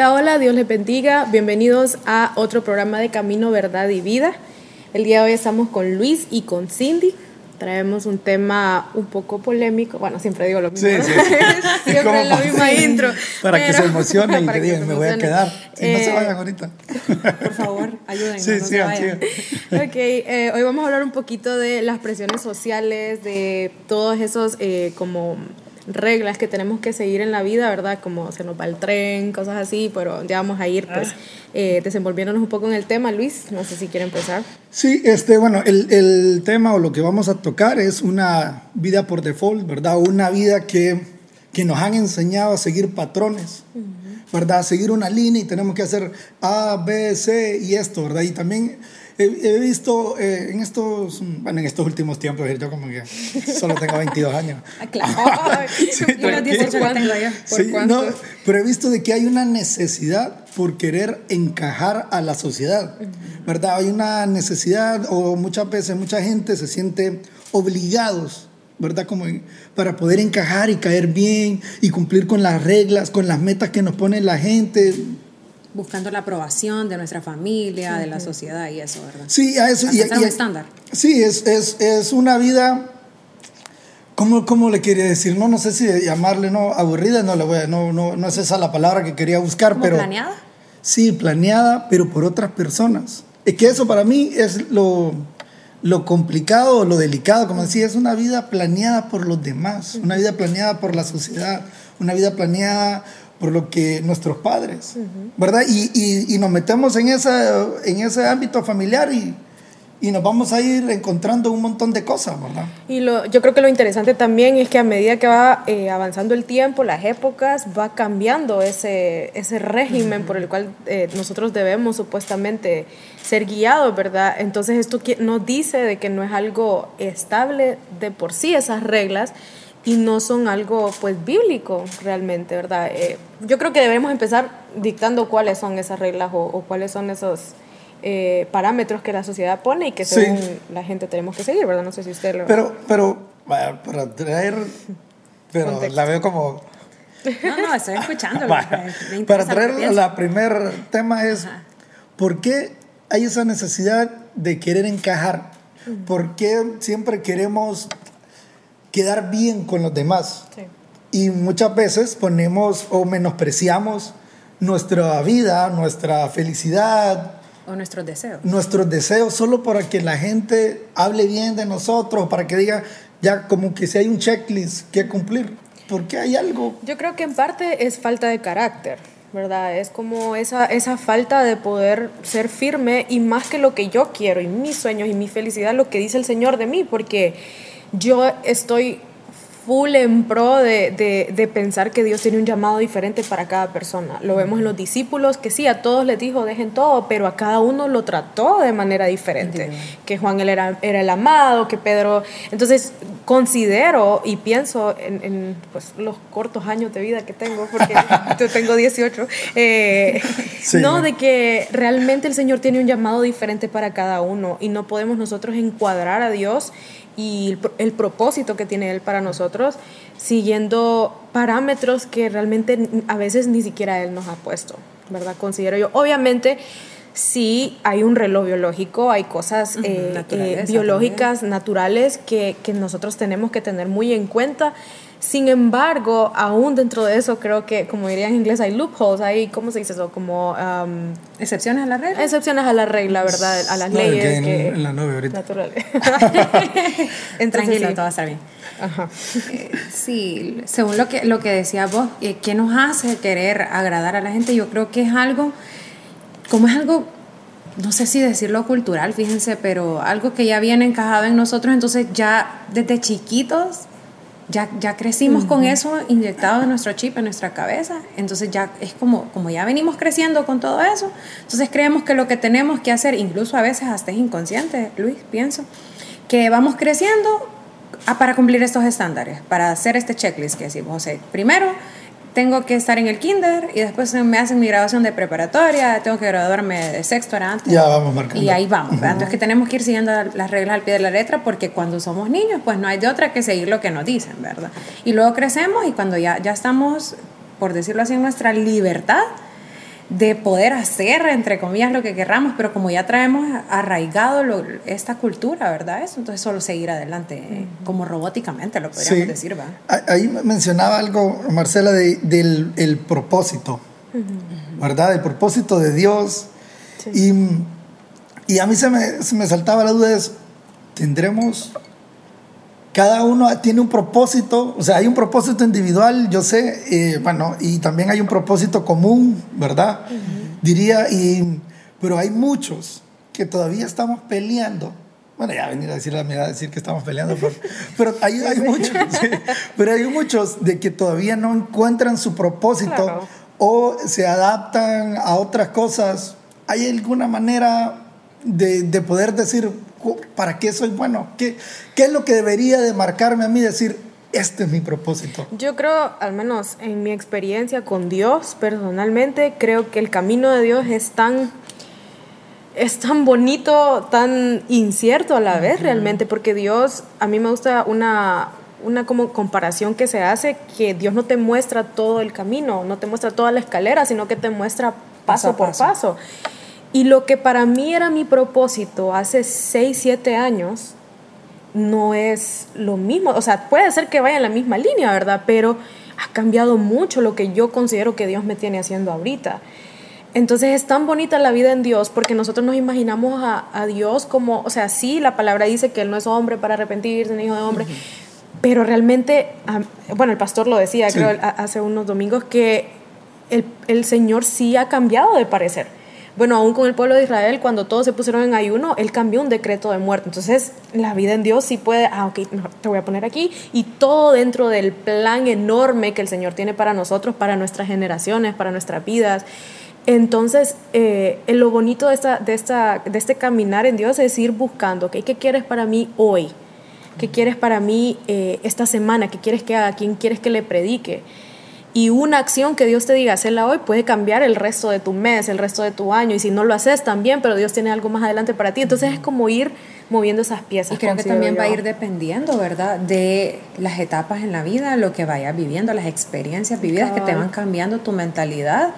Hola, hola, Dios les bendiga. Bienvenidos a otro programa de Camino, Verdad y Vida. El día de hoy estamos con Luis y con Cindy. Traemos un tema un poco polémico. Bueno, siempre digo lo mismo. Sí, sí. siempre la misma intro. Para que se emocionen y que digan, me voy a quedar. Si no se Eh, vayan ahorita. Por favor, ayúdennos. Sí, no vayan. Ok, eh, hoy vamos a hablar un poquito de las presiones sociales, de todos esos eh, como reglas que tenemos que seguir en la vida, ¿verdad? Como se nos va el tren, cosas así, pero ya vamos a ir pues eh, desenvolviéndonos un poco en el tema. Luis, no sé si quiere empezar. Sí, este, bueno, el, el tema o lo que vamos a tocar es una vida por default, ¿verdad? Una vida que, que nos han enseñado a seguir patrones, ¿verdad? A seguir una línea y tenemos que hacer A, B, C y esto, ¿verdad? Y también he, he visto eh, en estos, bueno, en estos últimos tiempos, yo como que solo tengo 22 años. Ah, claro. Sí, y los 18 que tranquilo. tengo yo. ¿Por Sí, no, pero he visto de que hay una necesidad por querer encajar a la sociedad, ¿verdad? Hay una necesidad o muchas veces mucha gente se siente obligados, ¿verdad? Como para poder encajar y caer bien y cumplir con las reglas, con las metas que nos pone la gente. Buscando la aprobación de nuestra familia, de la sociedad y eso, ¿verdad? Sí, a eso. Ser un estándar. Sí, es, es, es una vida, ¿cómo, ¿cómo le quería decir? No, no sé si llamarle, no, aburrida, no le voy a, no, no, no es esa la palabra que quería buscar, ¿Como pero... planeada? Sí, planeada, pero por otras personas. Es que eso para mí es lo, lo complicado, lo delicado, como decía, es una vida planeada por los demás, una vida planeada por la sociedad, una vida planeada por lo que nuestros padres, ¿verdad? Y, y- y nos metemos en, esa, en ese ámbito familiar y, y nos vamos a ir encontrando un montón de cosas, ¿verdad? Y lo, yo creo que lo interesante también es que a medida que va eh, avanzando el tiempo, las épocas, va cambiando ese, ese régimen por el cual eh, nosotros debemos supuestamente ser guiados, ¿verdad? Entonces esto nos dice de que no es algo estable de por sí esas reglas y no son algo pues bíblico realmente, ¿verdad? Eh, yo creo que debemos empezar dictando cuáles son esas reglas o, o cuáles son esos eh, parámetros que la sociedad pone y que Sí. según la gente tenemos que seguir, ¿verdad? No sé si usted lo... Pero, pero, vaya, para traer, pero Contexto. la veo como No, no, estoy escuchando. Para traer la primer tema es ¿por qué hay esa necesidad de querer encajar? ¿Por qué siempre queremos quedar bien con los demás? Sí. Y muchas veces ponemos o menospreciamos nuestra vida, nuestra felicidad, O nuestros deseos. nuestros deseos solo para que la gente hable bien de nosotros, para que diga ya como que si hay un checklist que cumplir. Porque hay algo Yo creo que en parte es falta de carácter, ¿verdad? Es como esa, esa falta de poder ser firme y más que lo que yo quiero y mis sueños y mi felicidad, lo que dice el Señor de mí, porque yo estoy full en pro de, de, de pensar que Dios tiene un llamado diferente para cada persona. Lo vemos en los discípulos, que sí, a todos les dijo, dejen todo, pero a cada uno lo trató de manera diferente. Que Juan él era, era el amado, que Pedro... Entonces, considero y pienso en, en, pues, los cortos años de vida que tengo, porque yo tengo 18, eh, Sí, ¿no? de que realmente el Señor tiene un llamado diferente para cada uno y no podemos nosotros encuadrar a Dios y el, el propósito que tiene Él para nosotros siguiendo parámetros que realmente a veces ni siquiera Él nos ha puesto, ¿verdad? Considero yo. Obviamente, sí hay un reloj biológico, hay cosas eh, eh, biológicas, naturales que, que nosotros tenemos que tener muy en cuenta. Sin embargo, aún dentro de eso, creo que, como diría en inglés, hay loopholes, hay, ¿cómo se dice eso? Como um, ¿Excepciones a la regla? excepciones a la regla, ¿verdad? A las No, leyes. que en- que- en la nube ahorita. naturales. Tranquilo, sí. todo va a estar bien. Ajá. Eh, sí, según lo que, lo que decías vos, eh, ¿qué nos hace querer agradar a la gente? Yo creo que es algo, como es algo, no sé si decirlo cultural, fíjense, pero algo que ya viene encajado en nosotros, entonces ya desde chiquitos ya, ya crecimos con eso inyectado en nuestro chip, en nuestra cabeza. Entonces ya es como, como ya venimos creciendo con todo eso. Entonces creemos que lo que tenemos que hacer, incluso a veces hasta es inconsciente, Luis, pienso, que vamos creciendo a- para cumplir estos estándares, para hacer este checklist que decimos. O sea, primero tengo que estar en el kinder y después me hacen mi graduación de preparatoria, tengo que graduarme de sexto, era antes. Ya vamos marcando. Y ahí vamos. ¿verdad? Entonces que tenemos que ir siguiendo las reglas al pie de la letra porque cuando somos niños pues no hay de otra que seguir lo que nos dicen, ¿verdad? Y luego crecemos y cuando ya, ya estamos, por decirlo así, en nuestra libertad, de poder hacer, entre comillas, lo que querramos, pero como ya traemos arraigado esta cultura, ¿verdad? Eso, entonces solo seguir adelante, como robóticamente lo podríamos decir, ¿va? Ahí mencionaba algo, Marcela, del el propósito, ¿verdad? El propósito de Dios. Y, y, a mí se me, se me saltaba la duda de ¿tendremos cada uno tiene un propósito, o sea, hay un propósito individual, yo sé, eh, bueno, y también hay un propósito común, ¿verdad? Diría, y, pero hay muchos que todavía estamos peleando. Bueno, ya venir a decir la mirada, decir que estamos peleando, pero, hay, hay, muchos, pero hay muchos de que todavía no encuentran su propósito o se adaptan a otras cosas. ¿Hay alguna manera de, de poder decir, ¿para qué soy bueno? ¿Qué, ¿Qué es lo que debería de marcarme a mí decir, este es mi propósito? Yo creo, al menos en mi experiencia con Dios, personalmente, creo que el camino de Dios es tan es tan bonito, tan incierto a la vez realmente, porque Dios, a mí me gusta una, una como comparación que se hace, que Dios no te muestra todo el camino, no te muestra toda la escalera, sino que te muestra paso, por paso. Y lo que para mí era mi propósito hace 6, 7 años, no es lo mismo. O sea, puede ser que vaya en la misma línea, ¿verdad? Pero ha cambiado mucho lo que yo considero que Dios me tiene haciendo ahorita. Entonces es tan bonita la vida en Dios porque nosotros nos imaginamos a, Dios como, o sea, sí, la palabra dice que Él no es hombre para arrepentirse, ni hijo de hombre, pero realmente, bueno, el pastor lo decía, creo, hace unos domingos, que el, el Señor sí ha cambiado de parecer bueno, aún con el pueblo de Israel, cuando todos se pusieron en ayuno, él cambió un decreto de muerte. Entonces, la vida en Dios sí puede, ah, ok, te voy a poner aquí, y todo dentro del plan enorme que el Señor tiene para nosotros, para nuestras generaciones, para nuestras vidas. Entonces, eh, lo bonito de, esta, de, esta, de este caminar en Dios es ir buscando, okay, ¿qué quieres para mí hoy? ¿Qué quieres para mí eh, esta semana? ¿Qué quieres que haga? ¿Quién quieres que le predique? Y una acción que Dios te diga hacerla hoy puede cambiar el resto de tu mes, el resto de tu año. Y si no lo haces también, pero Dios tiene algo más adelante para ti. Entonces es como ir moviendo esas piezas. Y creo que también va a ir dependiendo, ¿verdad? De las etapas en la vida, lo que vayas viviendo, las experiencias vividas que te van cambiando tu mentalidad.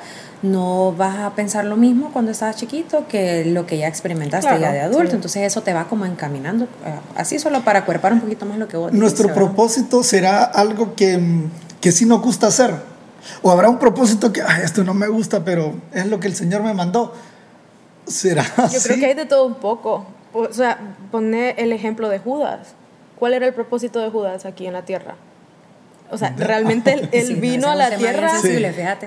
No vas a pensar lo mismo cuando estabas chiquito que lo que ya experimentaste ya de adulto. Entonces eso te va como encaminando, eh, así solo para cuerpar un poquito más lo que vos Nuestro propósito será algo que que sí nos gusta hacer. O habrá un propósito que, esto no me gusta, pero es lo que el Señor me mandó. ¿Será Yo creo que hay de todo un poco. O sea, poner el ejemplo de Judas. ¿Cuál era el propósito de Judas aquí en la tierra? O sea, realmente él, vino a la tierra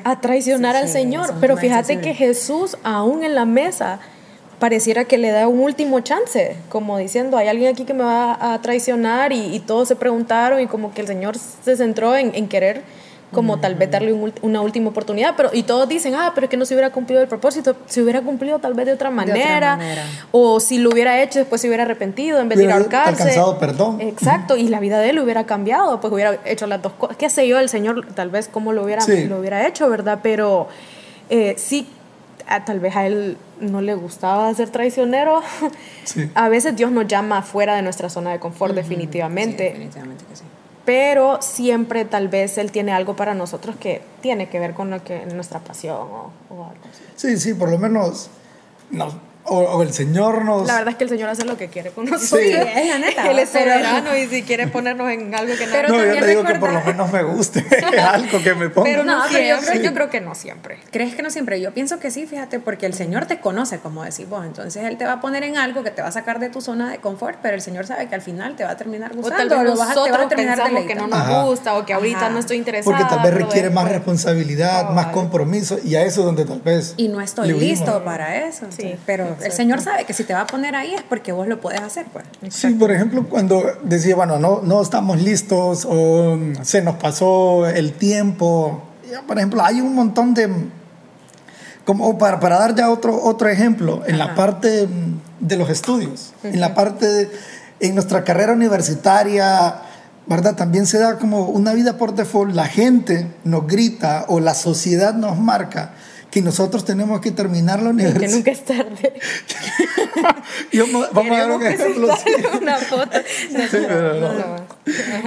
a traicionar al Señor. Pero fíjate que Jesús, aún en la mesa, pareciera que le da un último chance, como diciendo, hay alguien aquí que me va a traicionar y, todos se preguntaron y como que el Señor se centró en, querer como tal vez darle una última oportunidad, pero y todos dicen, ah, pero es que no se hubiera cumplido el propósito, se hubiera cumplido tal vez de otra manera, o si lo hubiera hecho después se hubiera arrepentido en vez de ir a ahorcarse. alcanzado perdón. Exacto, y la vida de él hubiera cambiado, pues hubiera hecho las dos cosas, qué sé yo, el Señor tal vez cómo lo hubiera, lo hubiera hecho, ¿verdad? Pero eh, sí tal vez a él no le gustaba ser traicionero. A veces Dios nos llama fuera de nuestra zona de confort, definitivamente. definitivamente que sí. Pero siempre tal vez Él tiene algo para nosotros que tiene que ver con lo que, nuestra pasión o, o algo así. Sí, sí, por lo menos nos, o, el Señor nos... La verdad es que el Señor hace lo que quiere con nosotros. Sí, es la neta. Él es soberano y si quiere ponernos en algo que no... Pero no, yo te digo que por lo menos me guste algo que me ponga. Pero no, siempre, yo, creo, que no siempre. ¿Crees que no siempre? Yo pienso que sí, fíjate, porque el Señor te conoce, como decís vos. Entonces Él te va a poner en algo que te va a sacar de tu zona de confort, pero el Señor sabe que al final te va a terminar gustando. O tal vez nosotros a, pensamos que no nos gusta o que ahorita no estoy interesada. Porque tal vez requiere más responsabilidad, más compromiso y a eso es donde tal vez... Y no estoy listo para eso. Sí, pero el Señor sabe que si te va a poner ahí es porque vos lo puedes hacer. Pues. Sí, por ejemplo, cuando decía, bueno, no, no estamos listos o se nos pasó el tiempo. Por ejemplo, hay un montón de... Como para, para dar ya otro, otro ejemplo, en la parte de los estudios, en la parte, de, en nuestra carrera universitaria, ¿verdad? También se da como una vida por default, la gente nos grita o la sociedad nos marca que nosotros tenemos que terminar la universidad. Que nunca es tarde. vamos a ver un ejemplo. Una foto. pero,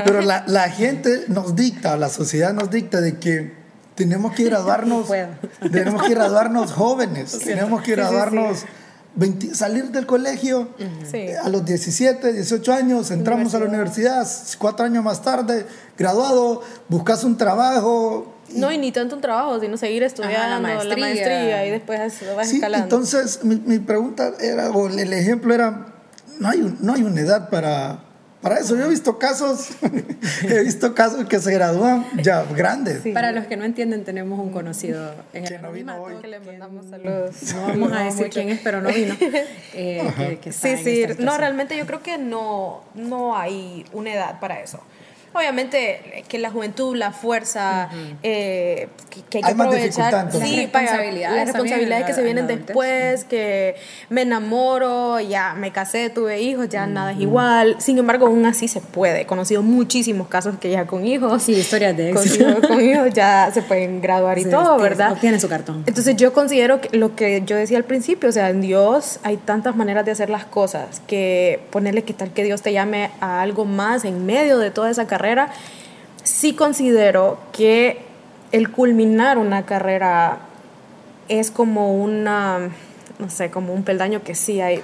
pero la, la, gente nos dicta, la sociedad nos dicta de que tenemos que graduarnos, tenemos que graduarnos jóvenes, tenemos que graduarnos, salir del colegio a los 17, 18 años, entramos a la universidad, cuatro años más tarde, graduado, buscas un trabajo, no, y ni tanto un trabajo, sino seguir estudiando la, maestría. y después lo vas sí, escalando. Entonces, mi, mi, pregunta era, o el ejemplo era, no hay, no hay una edad para, para eso. Yo he visto casos, he visto casos que se gradúan ya grandes. Para los que no entienden, tenemos un conocido en el no vino hoy. Que le mandamos saludos. No vamos a decir quién es, pero no vino. Eh, sí, sí. No, realmente yo creo que no, no hay una edad para eso. Obviamente que la juventud, la fuerza, eh, que, hay que aprovechar. Sí, las responsabilidades, las responsabilidades que se vienen después, que me enamoro, ya me casé, tuve hijos, ya nada es igual. Sin embargo, aún así se puede. He conocido muchísimos casos que ya con hijos. Sí, historias de éxito. Con, hijos ya se pueden graduar y todo, ¿verdad? Obtienen su cartón. Entonces yo considero que lo que yo decía al principio, o sea, en Dios hay tantas maneras de hacer las cosas que ponerle que tal que Dios te llame a algo más en medio de toda esa carrera carrera, sí considero que el culminar una carrera es como una, no sé, como un peldaño que sí hay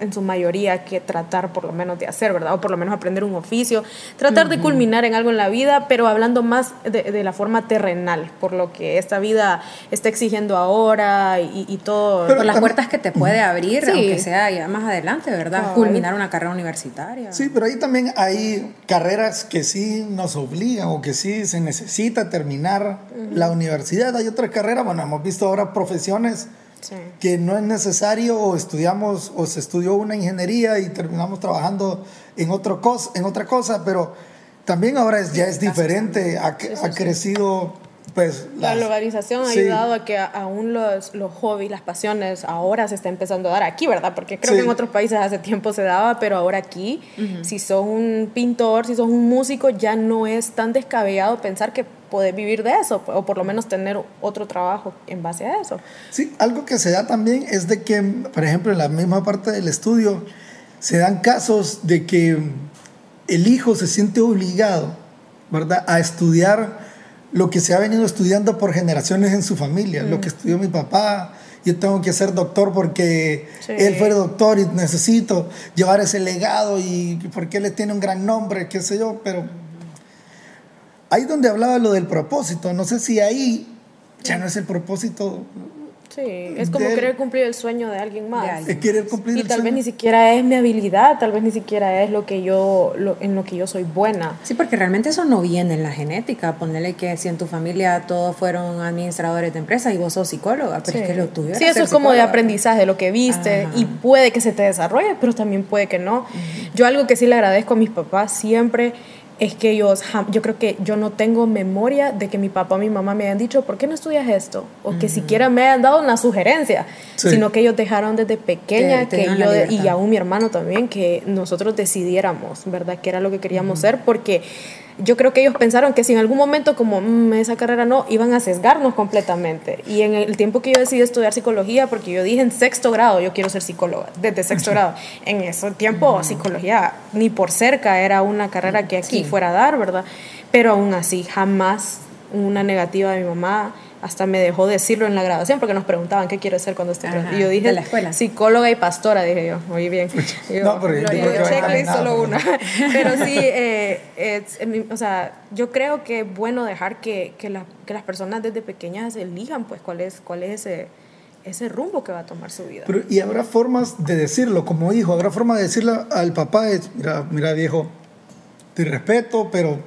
en su mayoría que tratar por lo menos de hacer, ¿verdad? O por lo menos aprender un oficio, tratar de culminar en algo en la vida, pero hablando más de, la forma terrenal, por lo que esta vida está exigiendo ahora y, todo. por las puertas que te puede abrir, aunque sea ya más adelante, ¿verdad? Culminar una carrera universitaria. Sí, pero ahí también hay carreras que sí nos obligan o que sí se necesita terminar la universidad. Hay otras carreras, bueno, hemos visto ahora profesiones que no es necesario o estudiamos o se estudió una ingeniería y terminamos trabajando en, otro cos, en otra cosa, pero también ahora es, ya es diferente, ha, ha crecido pues, la globalización ha ayudado a que aún los, los hobbies, las pasiones, ahora se está empezando a dar aquí, ¿verdad? Porque creo que en otros países hace tiempo se daba, pero ahora aquí, si sos un pintor, si sos un músico, ya no es tan descabellado pensar que podés vivir de eso, o por lo menos tener otro trabajo en base a eso. Sí, algo que se da también es de que, por ejemplo, en la misma parte del estudio, se dan casos de que el hijo se siente obligado, ¿verdad?, a estudiar lo que se ha venido estudiando por generaciones en su familia, lo que estudió mi papá. Yo tengo que ser doctor porque él fue doctor y necesito llevar ese legado y porque él tiene un gran nombre, qué sé yo, pero ahí donde hablaba lo del propósito, no sé si ahí ya no es el propósito Sí, es como querer cumplir el sueño de alguien más. Es querer cumplir y tal vez ni siquiera es mi habilidad, tal vez ni siquiera es lo que yo, en lo que yo soy buena. Sí, porque realmente eso no viene en la genética. Ponerle que si en tu familia todos fueron administradores de empresas y vos sos psicóloga, pero es que lo tuyo Sí, eso es como de aprendizaje, lo que viste, y puede que se te desarrolle, pero también puede que no. Yo algo que sí le agradezco a mis papás siempre es que ellos, yo creo que yo no tengo memoria de que mi papá o mi mamá me hayan dicho, ¿por qué no estudias esto? O que siquiera me hayan dado una sugerencia, sino que ellos dejaron desde pequeña que, yo, y aún mi hermano también, que nosotros decidiéramos, ¿verdad? Que era lo que queríamos ser, porque yo creo que ellos pensaron que si en algún momento como mm, esa carrera no, iban a sesgarnos completamente. Y en el tiempo que yo decidí estudiar psicología, porque yo dije en sexto grado, yo quiero ser psicóloga, desde sexto grado, en ese tiempo psicología ni por cerca era una carrera que aquí fuera a dar, ¿verdad? Pero aún así, jamás una negativa de mi mamá hasta me dejó decirlo en la graduación porque nos preguntaban qué quiero ser cuando esté Y yo dije, la escuela. psicóloga y pastora, dije yo, muy bien. no, pero yo creo solo una. pero sí, eh, o sea, yo creo que es bueno dejar que, que, que, las personas desde pequeñas elijan pues cuál es, cuál es ese ese rumbo que va a tomar su vida. Pero, y habrá formas de decirlo como hijo, habrá forma de decirle al papá, mira, mira viejo, te respeto, pero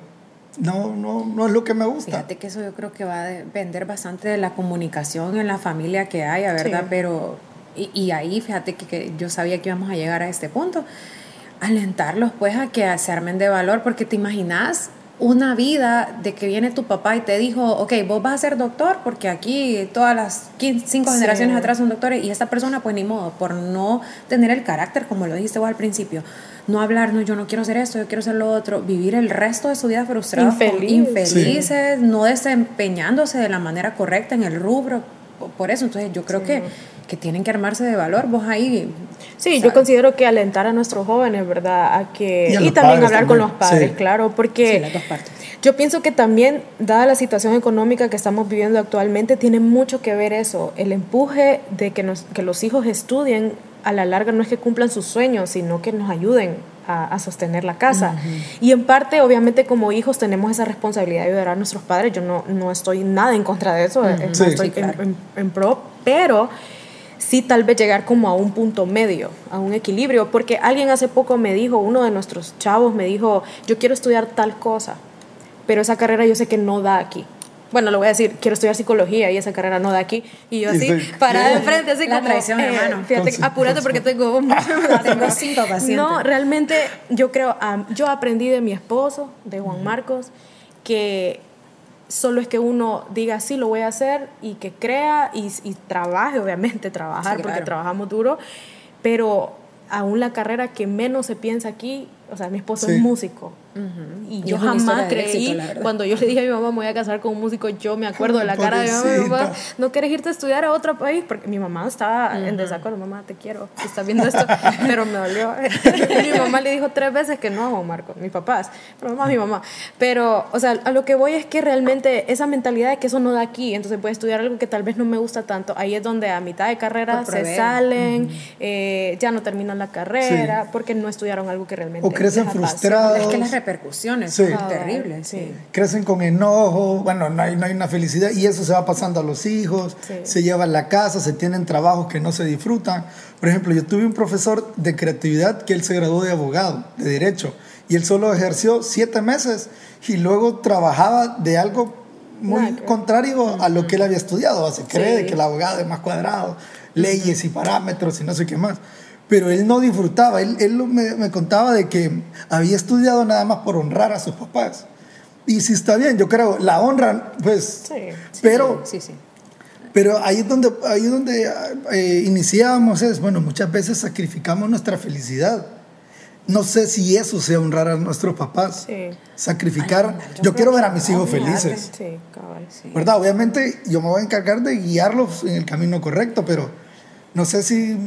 no, no, no es lo que me gusta. Fíjate que eso yo creo que va a depender bastante de la comunicación en la familia que haya, ¿verdad? Pero, y, y, ahí fíjate que, que, yo sabía que íbamos a llegar a este punto. Alentarlos pues a que se armen de valor, porque te imaginas una vida de que viene tu papá y te dijo, ok, vos vas a ser doctor porque aquí todas las cinco generaciones atrás son doctores y esta persona pues ni modo, por no tener el carácter, como lo dijiste vos al principio, no hablar, no, yo no quiero hacer esto, yo quiero hacer lo otro, vivir el resto de su vida frustrado, Infeliz. infelices, no desempeñándose de la manera correcta en el rubro, por eso, entonces yo creo que que tienen que armarse de valor, vos ahí. Sí, yo considero que alentar a nuestros jóvenes, ¿verdad? A que, y, también hablar con los padres, claro, porque... Sí, las dos partes. Yo pienso que también, dada la situación económica que estamos viviendo actualmente, tiene mucho que ver eso, el empuje de que, nos, que los hijos estudien a la larga no es que cumplan sus sueños, sino que nos ayuden a, sostener la casa. Y en parte, obviamente, como hijos tenemos esa responsabilidad de ayudar a nuestros padres. Yo no, no estoy nada en contra de eso, eh, estoy en, pro, pero sí tal vez llegar como a un punto medio, a un equilibrio, porque alguien hace poco me dijo, uno de nuestros chavos me dijo, yo quiero estudiar tal cosa, pero esa carrera yo sé que no da aquí bueno, lo voy a decir, quiero estudiar psicología y esa carrera no da aquí. Y yo así, parada de frente, así la como... traición, eh, hermano. Fíjate, apúrate porque tengo, tengo cinco pacientes. No, realmente yo creo, yo aprendí de mi esposo, de Juan Marcos, que solo es que uno diga, sí, lo voy a hacer y que crea y, trabaje, obviamente, trabajar, porque trabajamos duro, pero aún la carrera que menos se piensa aquí, o sea, mi esposo es músico. Y yo jamás creí, cuando yo le dije a mi mamá, me voy a casar con un músico, yo me acuerdo de la cara de mi mamá, no quieres irte a estudiar a otro país, porque mi mamá estaba en desacuerdo, mamá, te quiero, estás viendo esto, pero me dolió. mi mamá le dijo tres veces que no a Juan Marco, mis papás, pero mamá, mi mamá. Pero, o sea, a lo que voy es que realmente esa mentalidad de que eso no da aquí, entonces puedes estudiar algo que tal vez no me gusta tanto, ahí es donde a mitad de carrera se salen, eh, ya no terminan la carrera, porque no estudiaron algo que realmente... O crecen frustrados. Es que las repercusiones son terribles. Sí. Crecen con enojo, bueno, no hay, no hay una felicidad y eso se va pasando a los hijos, se lleva a la casa, se tienen trabajos que no se disfrutan. Por ejemplo, yo tuve un profesor de creatividad que él se graduó de abogado, de derecho, y él solo ejerció siete meses y luego trabajaba de algo muy contrario a lo que él había estudiado. Se cree que el abogado es más cuadrado, leyes y parámetros y no sé qué más pero él no disfrutaba. Él, él me, me, contaba de que había estudiado nada más por honrar a sus papás. Y si está bien, yo creo, la honran, pues, sí, pero, sí, sí, pero ahí es donde, ahí es donde eh, iniciábamos, es, bueno, muchas veces sacrificamos nuestra felicidad. No sé si eso sea honrar a nuestros papás. Sacrificar. yo, quiero ver a mis hijos felices. ¿Verdad? Obviamente yo me voy a encargar de guiarlos en el camino correcto, pero no sé si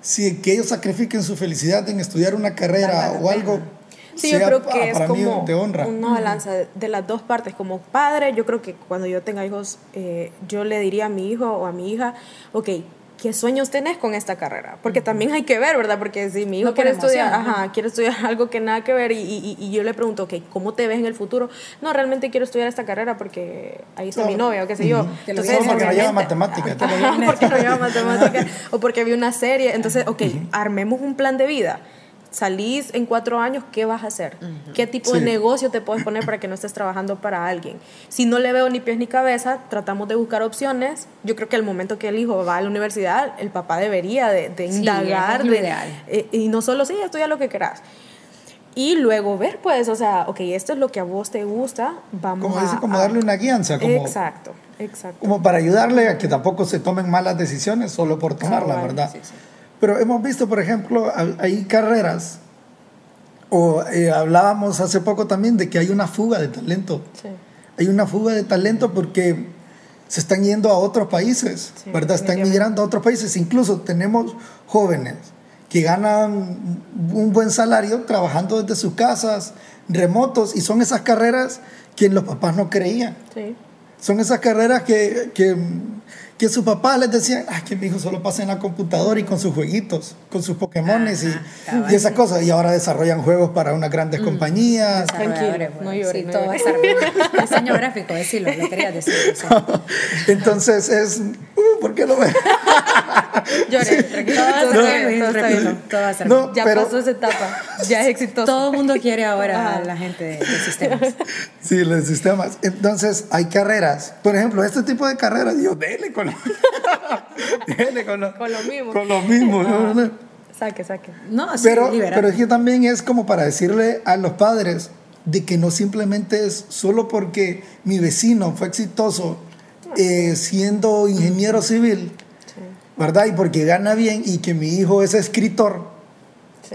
si que ellos sacrifiquen su felicidad en estudiar una carrera o algo. Sí, yo creo que es como una balanza de, las dos partes. Como padre, yo creo que cuando yo tenga hijos, eh, yo le diría a mi hijo o a mi hija, ok, ¿qué sueños tenés con esta carrera? Porque también hay que ver, ¿verdad? Porque si mi hijo quiere estudiar, ajá, quiere estudiar algo que nada que ver y, y, yo le pregunto, ok, ¿cómo te ves en el futuro? No, realmente quiero estudiar esta carrera porque ahí está mi novia o qué sé yo. Entonces, porque no lleva matemática. porque no lleva matemática o porque vi una serie. Entonces, ok, armemos un plan de vida salís en cuatro años, ¿qué vas a hacer? ¿Qué tipo de negocio te puedes poner para que no estés trabajando para alguien? Si no le veo ni pies ni cabeza, tratamos de buscar opciones. Yo creo que al momento que el hijo va a la universidad, el papá debería de, indagar. de, eh, y no solo, sí, estudia lo que quieras. Y luego ver, pues, o sea, ok, esto es lo que a vos te gusta, vamos como a... Dice, como darle una guianza. Como, exacto, exacto. Como para ayudarle a que tampoco se tomen malas decisiones solo por tomarlas, ¿verdad? Sí, sí. Pero hemos visto, por ejemplo, hay carreras, o eh, hablábamos hace poco también de que hay una fuga de talento. Sí. Hay una fuga de talento porque se están yendo a otros países, ¿verdad? Están migrando a otros países. Incluso tenemos jóvenes que ganan un buen salario trabajando desde sus casas, remotos, y son esas carreras que los papás no creían. Sí. Son esas carreras que, que que su papá les decía, ay, que mi hijo solo pasa en la computadora y con sus jueguitos, con sus Pokémones y, y, esas cosas. Y ahora desarrollan juegos para unas grandes mm. compañías. Tranquilo, no llores. Sí, todo va a estar bien. Diseño gráfico, decirlo, lo quería decir. Entonces es, uh, ¿por qué lo ves? Lloré, tranquilo. Todo va a estar bien, todo va a bien. ya pasó esa etapa, ya es exitoso. Todo el mundo quiere ahora a la gente de, de sistemas. Sí, los sistemas. Entonces hay carreras, por ejemplo, este tipo de carreras, yo dele con con, lo, con lo mismo. Con lo mismo. Saque, saque. No, pero, pero es que también es como para decirle a los padres de que no simplemente es solo porque mi vecino fue exitoso eh, siendo ingeniero civil, ¿verdad? Y porque gana bien y que mi hijo es escritor,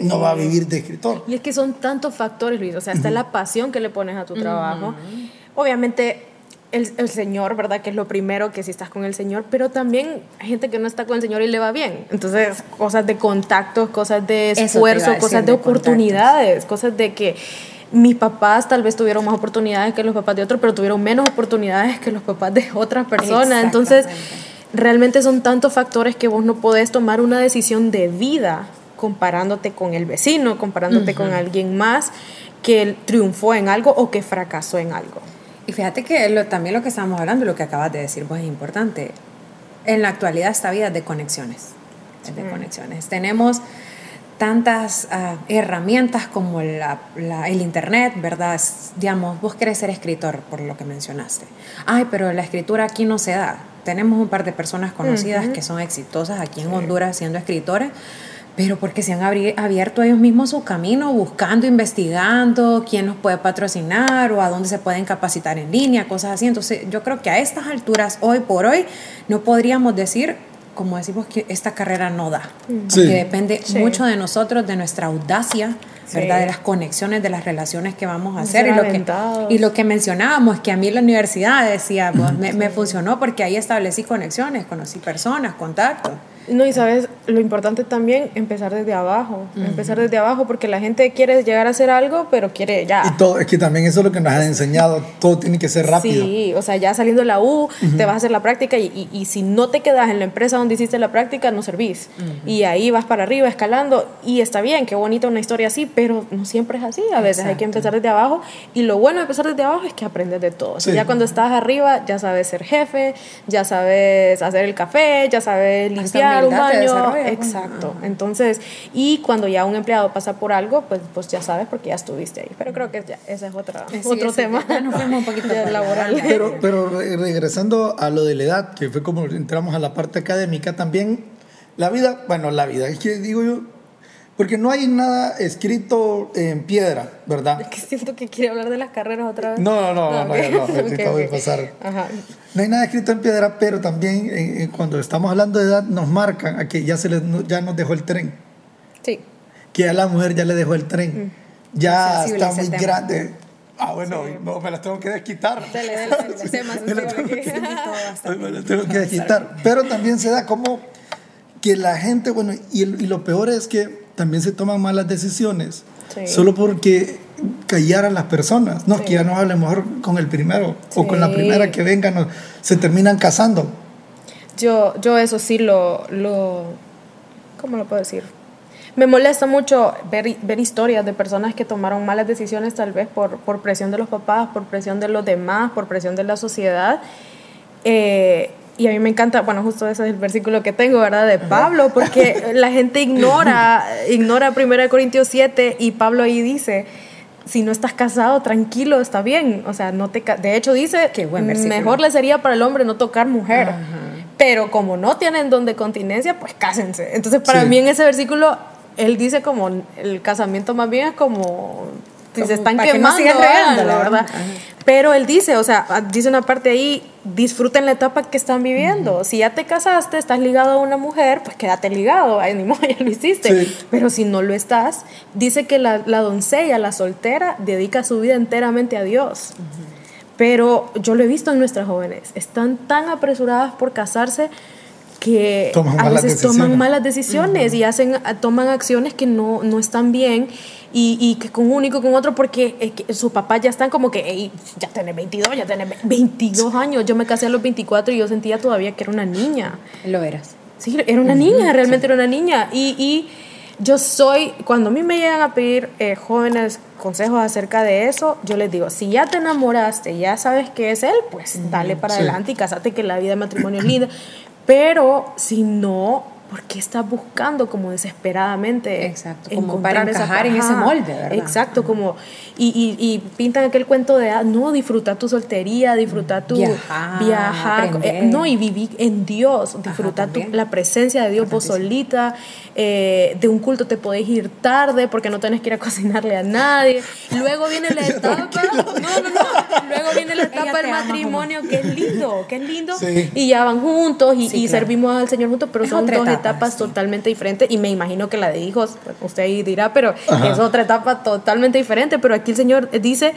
no va a vivir de escritor. Y es que son tantos factores, Luis. O sea, está la pasión que le pones a tu trabajo. Obviamente el, Señor, ¿verdad? Que es lo primero, que si estás con el Señor, pero también hay gente que no está con el Señor y le va bien. Entonces, cosas de contactos, cosas de esfuerzo, cosas de, oportunidades, cosas de que mis papás tal vez tuvieron más oportunidades que los papás de otros, pero tuvieron menos oportunidades que los papás de otras personas. Entonces, realmente son tantos factores que vos no podés tomar una decisión de vida comparándote con el vecino, comparándote con alguien más que triunfó en algo o que fracasó en algo. Y fíjate que lo, también lo que estábamos hablando, lo que acabas de decir, pues es importante. En la actualidad esta vida es de conexiones, es de conexiones. Tenemos tantas uh, herramientas como la, la, el internet, ¿verdad? Digamos, vos querés ser escritor, por lo que mencionaste. Ay, pero la escritura aquí no se da. Tenemos un par de personas conocidas uh -huh. que son exitosas aquí en sí. Honduras siendo escritores, pero porque se han abierto ellos mismos su camino, buscando, investigando quién nos puede patrocinar o a dónde se pueden capacitar en línea, cosas así. Entonces, yo creo que a estas alturas, hoy por hoy, no podríamos decir como decimos que esta carrera no da, sí. porque depende sí. mucho de nosotros, de nuestra audacia, sí. ¿verdad? De las conexiones, de las relaciones que vamos a hacer. Y lo que, y lo que, mencionábamos, que a mí en la universidad decía, pues, me, me, funcionó porque ahí establecí conexiones, conocí personas, contactos. No, y sabes, lo importante también, empezar desde abajo, uh -huh. empezar desde abajo, porque la gente quiere llegar a hacer algo, pero quiere ya. Y todo, es que también eso es lo que nos han enseñado, todo tiene que ser rápido. Sí, o sea, ya saliendo de la U, uh -huh. te vas a hacer la práctica y, y, y, si no te quedas en la empresa donde hiciste la práctica, no servís. Uh -huh. Y ahí vas para arriba, escalando, y está bien, qué bonita una historia así, pero no siempre es así, a veces Exacto. hay que empezar desde abajo, y lo bueno de empezar desde abajo es que aprendes de todo. Sí. O sea, ya cuando estás arriba, ya sabes ser jefe, ya sabes hacer el café, ya sabes limpiar un baño, Exacto. Entonces, y cuando ya un empleado pasa por algo, pues, pues ya sabes porque ya estuviste ahí. Pero creo que ya, ese es otra, sí, otro sí, tema. Ya nos fuimos un poquito laboral. Pero, pero regresando a lo de la edad, que fue como entramos a la parte académica, también la vida, bueno, la vida, es que digo yo, porque no hay nada escrito en piedra, ¿verdad? Es que siento que quiere hablar de las carreras otra vez. No, no, no, no, okay. no, no, okay, okay. pasar. Ajá. No hay nada escrito en piedra, pero también eh, cuando estamos hablando de edad nos marcan a que ya, se les, ya nos dejó el tren. Sí. Que a la mujer ya le dejó el tren. Mm. Ya está muy grande. Ah, bueno, sí. no, me las tengo que desquitar. Dale, dale, dale. Sí. me, las tengo que, me las tengo que desquitar. Pero también se da como que la gente, bueno, y, y lo peor es que también se toman malas decisiones sí. solo porque callar a las personas. No, sí. que ya no hable mejor con el primero sí. o con la primera que venga, no, se terminan casando. Yo, yo eso sí lo, lo, ¿cómo lo puedo decir? Me molesta mucho ver, ver historias de personas que tomaron malas decisiones tal vez por, por presión de los papás, por presión de los demás, por presión de la sociedad. Eh, y a mí me encanta, bueno, justo ese es el versículo que tengo, ¿verdad? De Pablo, porque la gente ignora, ignora 1 Corintios 7 y Pablo ahí dice, si no estás casado, tranquilo, está bien. O sea, no te de hecho dice, Qué buen mejor le sería para el hombre no tocar mujer. Ajá. Pero como no tienen don de continencia, pues cásense. Entonces, para sí. mí en ese versículo, él dice como el casamiento más bien es como si se están quemando, no la verdad. Ajá. Pero él dice, o sea, dice una parte ahí, disfruten la etapa que están viviendo. Uh -huh. Si ya te casaste, estás ligado a una mujer, pues quédate ligado, Ay, ni modo, ya lo hiciste. Sí. Pero si no lo estás, dice que la, la, doncella, la soltera, dedica su vida enteramente a Dios. Uh -huh. Pero yo lo he visto en nuestras jóvenes, están tan apresuradas por casarse que toman a veces decisiones. toman malas decisiones uh -huh. y hacen, toman acciones que no, no están bien y, y, que con uno y con otro porque eh, que sus papás ya están como que, ya tenés 22, ya tenés 22 años. Yo me casé a los 24 y yo sentía todavía que era una niña. Lo eras. Sí, era una niña, realmente sí. era una niña. Y, y, yo soy, cuando a mí me llegan a pedir eh, jóvenes consejos acerca de eso, yo les digo, si ya te enamoraste, ya sabes que es él, pues dale para sí. adelante y casate que la vida de matrimonio es linda. Pero si no, ¿por qué estás buscando como desesperadamente Exacto, como para encajar esa, en ese molde, ¿verdad? Exacto, como y, y, y, pintan aquel cuento de ah, no disfrutar tu soltería, disfrutar tu viajar, viajar eh, no y vivir en Dios, disfrutar tu, la presencia de Dios vos solita, eh, de un culto te podés ir tarde porque no tenés que ir a cocinarle a nadie. Luego viene la etapa, no, no, no, luego viene la etapa del matrimonio, que es lindo, que es lindo sí. y ya van juntos y, sí, y claro. servimos al Señor juntos, pero es son dos etapa, etapas sí. totalmente diferentes y me imagino que la de hijos, pues, usted ahí dirá, pero Ajá. es otra etapa totalmente diferente, pero aquí el Señor dice,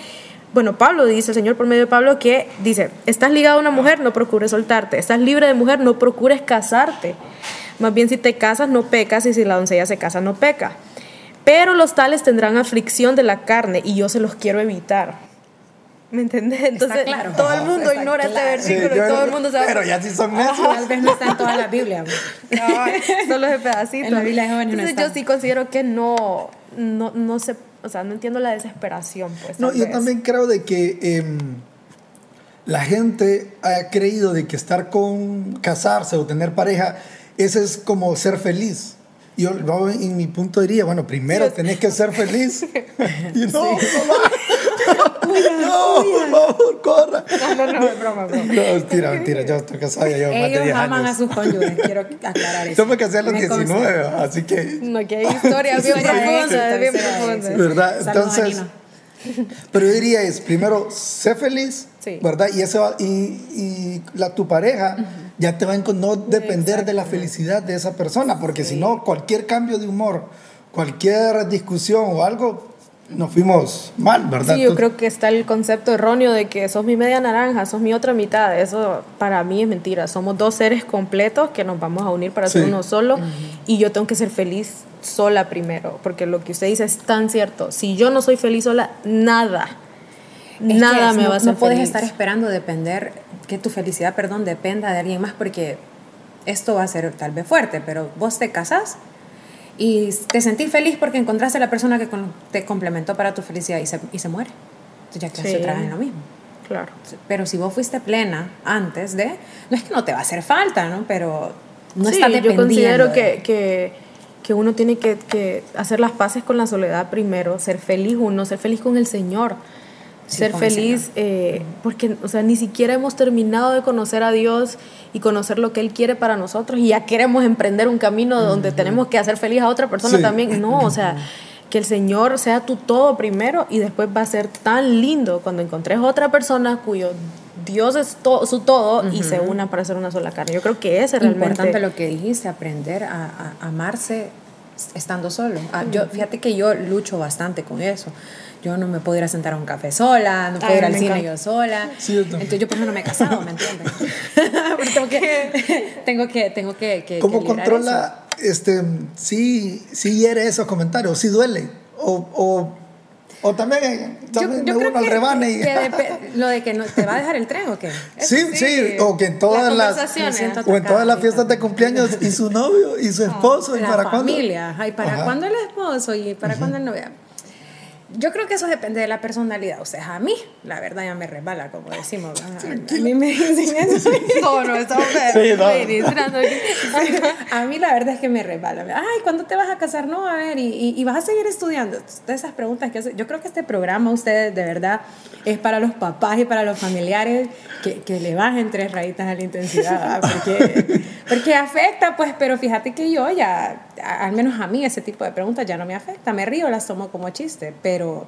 bueno, Pablo dice, el Señor por medio de Pablo, que dice, estás ligado a una mujer, no procures soltarte, estás libre de mujer, no procures casarte. Más bien si te casas, no pecas, y si la doncella se casa, no peca. pero los tales tendrán aflicción de la carne y yo se los quiero evitar. ¿Me entendés? Entonces, claro. todo el mundo Está ignora claro. este versículo Sí, y todo el mundo sabe. Pero ya sí son necios. Tal vez no está en toda la Biblia. Cabal, Solo ese pedacito. En la Biblia de jóvenes no Entonces, está. yo sí considero que no, no, no se, o sea, no entiendo la desesperación, pues. No, yo vez. también creo de que em, la gente ha creído de que estar con casarse o tener pareja, eso es como ser feliz. Yo, yo en mi punto diría, bueno, primero tenés que ser feliz. y no, no, por favor, corra. No, no, no, es broma, broma. No, mentira, yo estoy casado ya llevo más de Ellos 10 aman a años. sus cónyuges, quiero aclarar eso. Yo me casé a los Me consta. 19, así que... No, que hay historias bien profundas, bien profundas. ¿Verdad? A Entonces, pero yo diría es, primero, sé feliz, Sí. ¿verdad? Y, eso, y, y la, tu pareja ya te va a no depender de la felicidad de esa persona, porque si no, cualquier cambio de humor, cualquier discusión o algo, nos fuimos mal, ¿verdad? Sí, yo creo que está el concepto erróneo de que sos mi media naranja, sos mi otra mitad. Eso para mí es mentira. Somos dos seres completos que nos vamos a unir para ser Sí. uno solo y yo tengo que ser feliz sola primero, porque lo que usted dice es tan cierto. Si yo no soy feliz sola, nada, nada me no, va a hacer No puedes feliz. estar esperando depender, que tu felicidad, perdón, dependa de alguien más, porque esto va a ser tal vez fuerte, pero vos te casás y te sentís feliz porque encontraste a la persona que te complementó para tu felicidad y se, y se muere. Entonces ya quedaste Sí. otra vez en lo mismo. Claro. Pero si vos fuiste plena antes de, no es que no te va a hacer falta, ¿no? Pero no sí, estás yo dependiendo. considero de- que, que, que uno tiene que, que hacer las paces con la soledad primero, ser feliz uno, ser feliz con el Señor. Ser feliz, eh, porque, o sea, ni siquiera hemos terminado de conocer a Dios y conocer lo que Él quiere para nosotros y ya queremos emprender un camino donde tenemos que hacer feliz a otra persona Sí. también. No, o sea, que el Señor sea tu todo primero y después va a ser tan lindo cuando encontres otra persona cuyo Dios es to- su todo y se una para ser una sola carne. Yo creo que ese es realmente... importante lo que dijiste, aprender a, a- amarse estando solo. Ah, yo, fíjate que yo lucho bastante con eso. Yo no me puedo ir a sentar a un café sola, no puedo Ay, ir al cine encanta. yo sola. Sí, yo también. Entonces yo por eso no me he casado, ¿me entiendes? Porque tengo que, tengo que, tengo que, que ¿Cómo que controla, este, sí, sí hiere esos comentarios, sí duele? O, o, o también, Yo, también yo me uno al rebane y... lo de que no, te va a dejar el tren o qué. Sí, sí, o que en todas las, siento o en todas las fiestas de cumpleaños y su novio y su esposo y la para cuándo. familia, y para Ajá. cuándo el esposo y para cuándo el novio. Yo creo que eso depende de la personalidad. O sea, a mí, la verdad, ya me resbala, como decimos. ajá. A mí me dicen eso. No, no, estamos Sí, no. A mí la verdad es que me resbala. Ay, ¿cuándo te vas a casar? No, a ver, ¿y, y, y vas a seguir estudiando? Todas esas preguntas que hace. Yo creo que este programa, ustedes, de verdad, es para los papás y para los familiares que, que le bajen tres rayitas a la intensidad, ¿verdad? porque, porque afecta, pues, pero fíjate que yo ya, a- al menos a mí, ese tipo de preguntas ya no me afecta. Me río, las tomo como chiste, pero...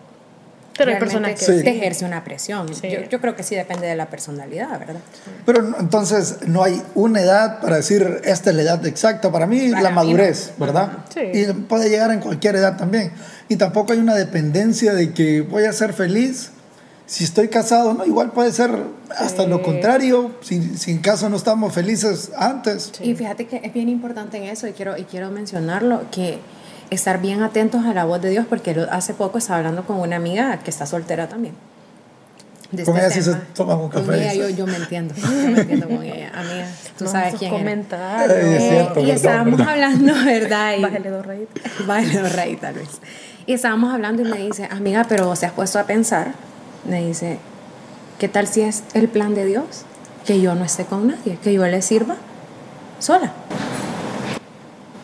Pero hay realmente personas que Sí. te ejerce una presión. Sí. Yo, yo creo que sí depende de la personalidad, ¿verdad? Pero no- entonces no hay una edad para decir esta es la edad exacta. Para mí Para la mí madurez, ¿verdad? Sí. Y puede llegar en cualquier edad también. Y tampoco hay una dependencia de que voy a ser feliz si estoy casado. No, igual puede ser hasta lo contrario, si, si en caso no estamos felices antes. Y fíjate que es bien importante en eso y quiero, y quiero mencionarlo, que estar bien atentos a la voz de Dios, porque hace poco estaba hablando con una amiga que está soltera también. de Con este ella sí se tema. toman un Con café, ella yo, yo me entiendo, yo me entiendo con ella, amiga, tú No, sabes quién comentarios. Ay, es Eh, cierto, y perdón, estábamos perdón. hablando, ¿verdad? Y, Bájale dos rayitas. Bájale dos rayitas, Luis. Y estábamos hablando y me dice, amiga, pero se has puesto a pensar, me dice, ¿qué tal si es el plan de Dios? Que yo no esté con nadie, que yo le sirva sola.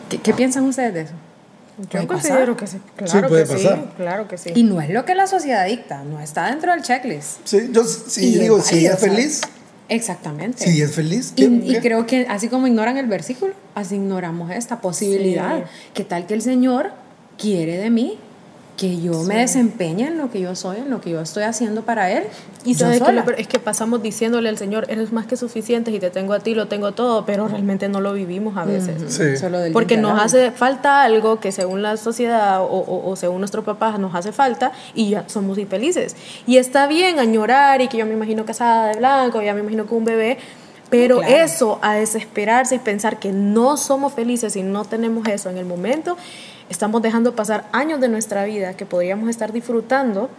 ¿Qué, qué piensan ustedes de eso? Yo Puede considero pasar. que sí. Claro puede que sí. pasar. Claro que sí. Y no es lo que la sociedad dicta, no está dentro del checklist. Sí, yo sí Y digo, si ella es feliz. Exactamente. si es feliz. Y, ¿qué- y creo que así como ignoran el versículo, así ignoramos esta posibilidad. Sí. ¿Qué tal que el Señor quiere de mí que yo me desempeñe en lo que yo soy, en lo que yo estoy haciendo para Él? Y yo sabes que lo es que pasamos diciéndole al Señor, eres más que suficiente y te tengo a ti, lo tengo todo, pero realmente no lo vivimos a veces. Sí. Solo del Porque nos hace falta algo que según la sociedad o, o- o según nuestros papás nos hace falta y ya somos infelices. Y está bien añorar y que yo me imagino casada de blanco, ya me imagino con un bebé, Pero Claro. eso, a desesperarse y pensar que no somos felices y no tenemos eso en el momento, estamos dejando pasar años de nuestra vida que podríamos estar disfrutando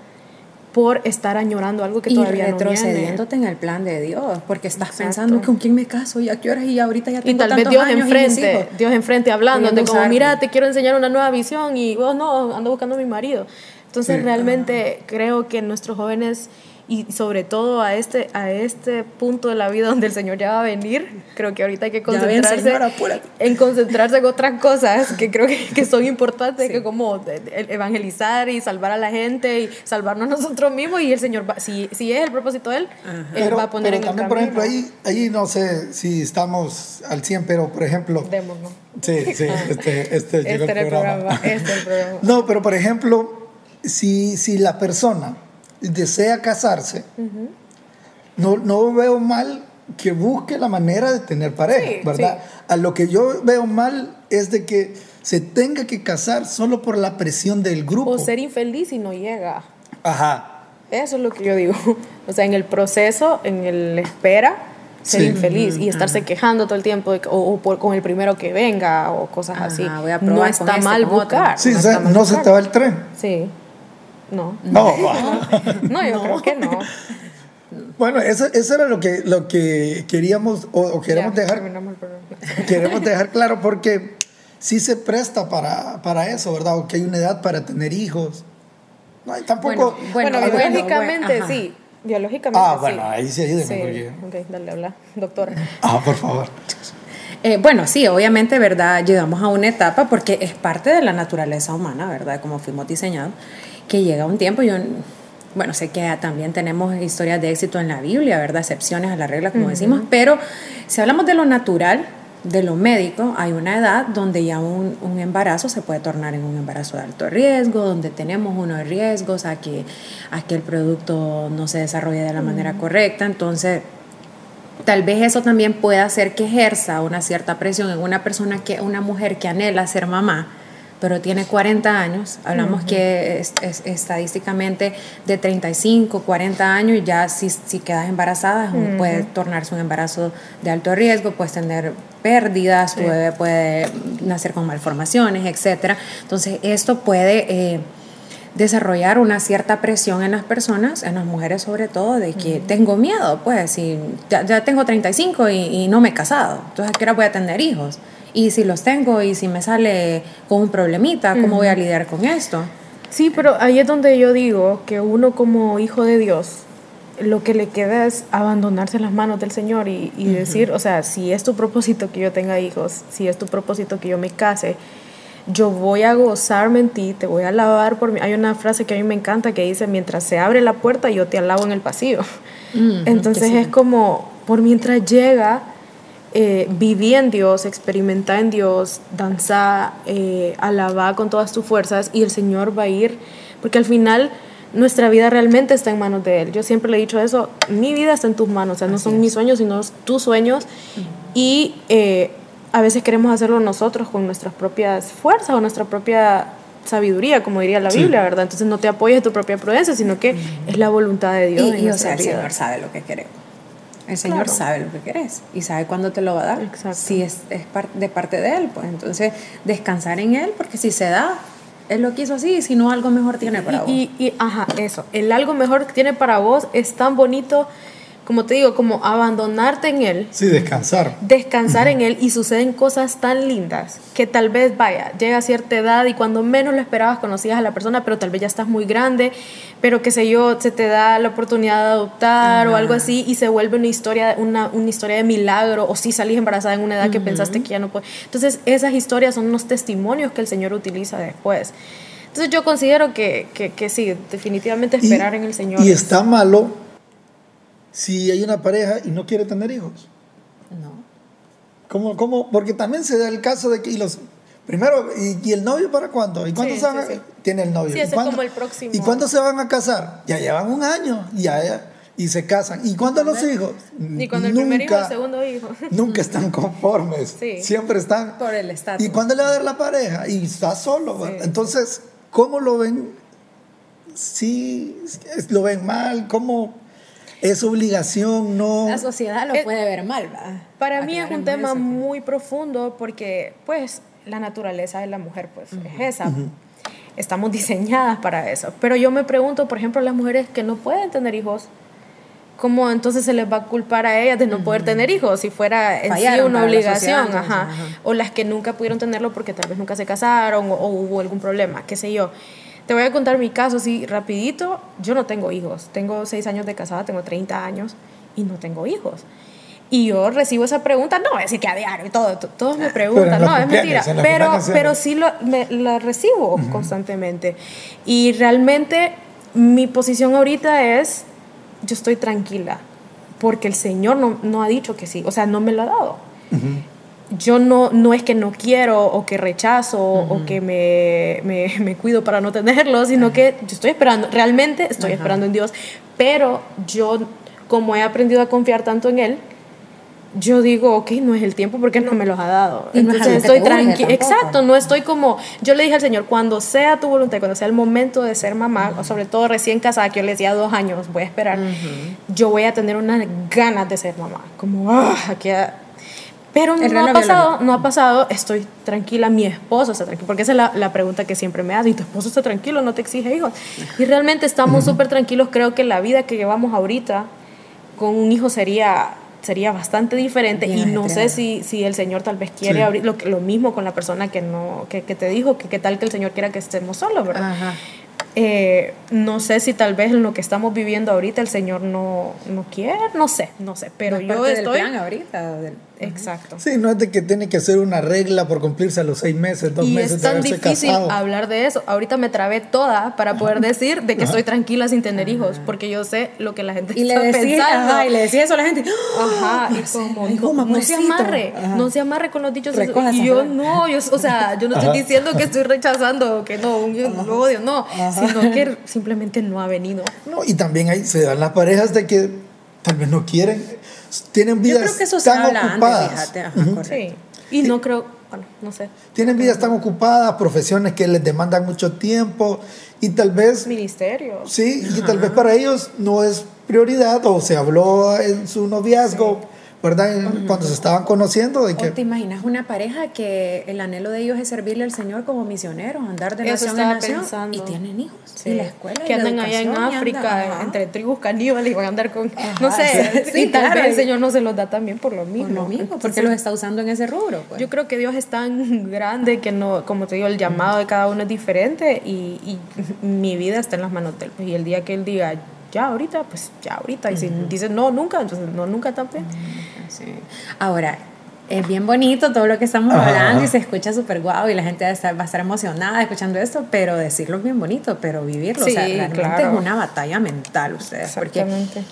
por estar añorando algo que y todavía no viene. retrocediéndote en el plan de Dios, porque estás Exacto. pensando con quién me caso y a qué horas y ahorita ya Y tengo tal vez Dios y enfrente. Dios enfrente hablando, de Queriendo como, mira, te quiero enseñar una nueva visión y vos no, ando buscando a mi marido. Entonces Sí. realmente creo que nuestros jóvenes y sobre todo a este, a este punto de la vida donde el Señor ya va a venir, creo que ahorita hay que ven, concentrarse Señor, apúrate. en concentrarse en otras cosas que creo que, que son importantes, que como evangelizar y salvar a la gente y salvarnos nosotros mismos y el Señor, va, si, si es el propósito de Él, Él Pero, va a poner pero en el también, por camino. ejemplo, ahí, ahí no sé si estamos al 100, pero por ejemplo, Démonos. sí, sí, este, este, llegó Este era el programa. Este el programa. No, pero por ejemplo, si, si la persona desea casarse, no, no veo mal que busque la manera de tener pareja, Sí, ¿verdad? A lo que yo veo mal es de que se tenga que casar solo por la presión del grupo. O ser infeliz y no llega. Ajá. Eso es lo que yo digo. O sea, en el proceso, en el espera, ser Sí. infeliz y estarse quejando todo el tiempo de o, o por- con el primero que venga o cosas Ajá, así. voy a no está con este, mal buscar. Sí, o no sea, está mal no se te va el tren. Sí. No. No. No, yo creo que no. bueno, eso, eso era lo que, lo que queríamos o, o queremos Ya, dejar queremos dejar claro porque sí se presta para, para eso, ¿verdad? O que hay una edad para tener hijos. No, y tampoco. Bueno, Bueno, biológicamente bueno, sí. Biológicamente Ah, sí. bueno, ahí sí ayúdeme, Sí. porque- Ok, dale, habla, doctora. Ah, por favor. Eh, bueno, sí, obviamente, ¿verdad? Llegamos a una etapa porque es parte de la naturaleza humana, ¿verdad? Como fuimos diseñados, que llega un tiempo, yo, bueno, sé que también tenemos historias de éxito en la Biblia, ¿verdad? Excepciones a la regla, como decimos, pero si hablamos de lo natural, de lo médico, hay una edad donde ya un, un embarazo se puede tornar en un embarazo de alto riesgo, donde tenemos unos riesgos a que, a que el producto no se desarrolle de la manera correcta, entonces tal vez eso también pueda hacer que ejerza una cierta presión en una persona que una mujer que anhela ser mamá pero tiene 40 años, hablamos que es, es- estadísticamente de 35, 40 años, ya si, si quedas embarazada puede tornarse un embarazo de alto riesgo, puedes tener pérdidas, tu bebé puede nacer con malformaciones, etc. Entonces esto puede... eh, desarrollar una cierta presión en las personas, en las mujeres sobre todo, de que tengo miedo, pues, ya, ya tengo 35 y, y no me he casado, entonces a qué hora voy a tener hijos. Y si los tengo y si me sale con un problemita, ¿cómo voy a lidiar con esto? Sí, pero ahí es donde yo digo que uno como hijo de Dios, lo que le queda es abandonarse en las manos del Señor y, y decir, o sea, si es tu propósito que yo tenga hijos, si es tu propósito que yo me case, yo voy a gozarme en ti, te voy a alabar por mí. Hay una frase que a mí me encanta que dice, mientras se abre la puerta, yo te alabo en el pasillo. Entonces es como, por mientras llega, eh, viví en Dios, experimentar en Dios, danzar, eh, alabar con todas tus fuerzas y el Señor va a ir, porque al final nuestra vida realmente está en manos de Él. Yo siempre le he dicho eso, mi vida está en tus manos, o sea, no son mis sueños, sino tus sueños y eh, a veces queremos hacerlo nosotros con nuestras propias fuerzas o nuestra propia sabiduría, como diría la Sí. Biblia, ¿verdad? Entonces no te apoyes tu propia prudencia, sino que es la voluntad de Dios. Y, en y, o sea, el vidas. Señor sabe lo que queremos. El Señor Claro. sabe lo que querés y sabe cuándo te lo va a dar. Exacto. Si es, es par- de parte de Él, pues entonces descansar en Él, porque si se da, Él lo quiso así, y si no, algo mejor tiene para vos. Y, y, ajá, eso. El algo mejor que tiene para vos es tan bonito, como te digo, como abandonarte en él, Sí, descansar. descansar en él y suceden cosas tan lindas que tal vez, vaya, llega a cierta edad y cuando menos lo esperabas conocías a la persona, pero tal vez ya estás muy grande, pero qué sé yo, se te da la oportunidad de adoptar o Ajá. algo así y se vuelve una historia, una, una historia de milagro o si salís embarazada en una edad que pensaste que ya no puedes. Entonces esas historias son unos testimonios que el Señor utiliza después. Entonces yo considero que, que, que sí, definitivamente Y- esperar en el Señor. Y es- está malo si hay una pareja y no quiere tener hijos. No. ¿Cómo, cómo? Porque también se da el caso de que y los primero y, y el novio para cuándo y cuándo Sí, se van sí, a- sí. tiene el novio Sí, ¿Y es cuándo- como el próximo. y cuándo se van a casar ya llevan un año y ya, ya- y se casan y cuándo los hijos Ni cuando el primer hijo, el segundo hijo. nunca están conformes Sí. siempre están Por el estatus. y cuándo le va a dar la pareja y está solo entonces cómo lo ven sí lo ven mal cómo es obligación, no... La sociedad lo Eh, puede ver mal, ¿va? Para mí es un tema eso, muy profundo porque, pues, la naturaleza de la mujer, pues, es esa. Estamos diseñadas para eso. Pero yo me pregunto, por ejemplo, las mujeres que no pueden tener hijos, ¿cómo entonces se les va a culpar a ellas de no poder tener hijos si fuera en sí una sociedad, obligación? entonces, ajá. ajá. O las que nunca pudieron tenerlo porque tal vez nunca se casaron o, o hubo algún problema, qué sé yo. Te voy a contar mi caso así rapidito. Yo no tengo hijos. Tengo seis años de casada, tengo 30 años y no tengo hijos. Y yo recibo esa pregunta, no, es que a diario y todo, to- todos me preguntan, no, es mentira, pero, pero sí lo, me- la recibo constantemente. Y realmente mi posición ahorita es, yo estoy tranquila, porque el Señor no, no ha dicho que sí, o sea, no me lo ha dado. Yo no, no es que no quiero o que rechazo o que me, me, me cuido para no tenerlo, sino que yo estoy esperando, realmente estoy esperando en Dios, pero yo, como he aprendido a confiar tanto en Él, yo digo, ok, no es el tiempo porque no me los ha dado. Y Entonces estoy tranquila. Exacto, no estoy como, yo le dije al Señor, cuando sea tu voluntad, cuando sea el momento de ser mamá, sobre todo recién casada, que yo le decía dos años, voy a esperar, yo voy a tener unas ganas de ser mamá. Como, ah, aquí a- Pero El no ha pasado, biológico. no ha pasado, estoy tranquila, mi esposo está tranquilo, porque esa es la, la pregunta que siempre me hace, ¿y tu esposo está tranquilo, no te exige hijos? Y realmente estamos súper tranquilos, creo que la vida que llevamos ahorita con un hijo sería sería bastante diferente Bien y no sé si, si el Señor tal vez quiere Sí. abrir lo, lo mismo con la persona que no que, que te dijo que qué tal que el Señor quiera que estemos solos, ¿verdad? Ajá. Eh, no sé si tal vez en lo que estamos viviendo ahorita el Señor no, no quiere, no sé, no sé, pero No es yo parte del estoy... plan ahorita. del- Exacto. Sí, no es de que tiene que hacer una regla por cumplirse a los seis meses, dos Y meses es de tan haberse difícil casado. hablar de eso. Ahorita me trabé toda para poder decir de que estoy tranquila sin tener hijos, porque yo sé lo que la gente Y le está decía, pensando. ajá, y le decía eso a la gente. Ajá, y sé, como, ay, no, Goma, no se amarre, Ajá. no se amarre con los dichos. Y yo ajá. no, yo, o sea, yo no estoy diciendo que estoy rechazando, que no, un lo odio, no, sino que simplemente no ha venido. No, y también ahí se dan las parejas de que tal vez no quieren, tienen Yo vidas creo que eso se tan habla ocupadas. antes, fíjate. Ajá, correcto. Sí, y no creo, bueno, no sé, Tienen vidas tan ocupadas, profesiones que les demandan mucho tiempo y tal vez, ministerio. sí, y tal vez para ellos no es prioridad o se habló en su noviazgo, ¿verdad? En- Cuando se estaban conociendo de ¿O que te imaginas una pareja que el anhelo de ellos es servirle al Señor como misioneros, andar de Eso nación en nación pensando. y tienen hijos? Sí. Y la escuela que y andan allá en y África, ajá. entre tribus caníbales y van a andar con, Ajá, no sé, sí, y tal claro, vez el y- Señor no se los da también por lo Por mismo. lo mismo, porque Entonces, los está usando en ese rubro. Pues. Yo creo que Dios es tan grande que no, como te digo, el llamado de cada uno es diferente y, y mi vida está en las manos de él. Y el día que él diga, ya ahorita, pues ya ahorita. Y si dice no, nunca, entonces no, nunca también. Sí. Ahora, es bien bonito todo lo que estamos Ajá. hablando y se escucha súper guau y la gente va a, estar, va a estar emocionada escuchando esto, pero decirlo es bien bonito, pero vivirlo, o sea, Sí, realmente claro. es una batalla mental ustedes, porque Exactamente.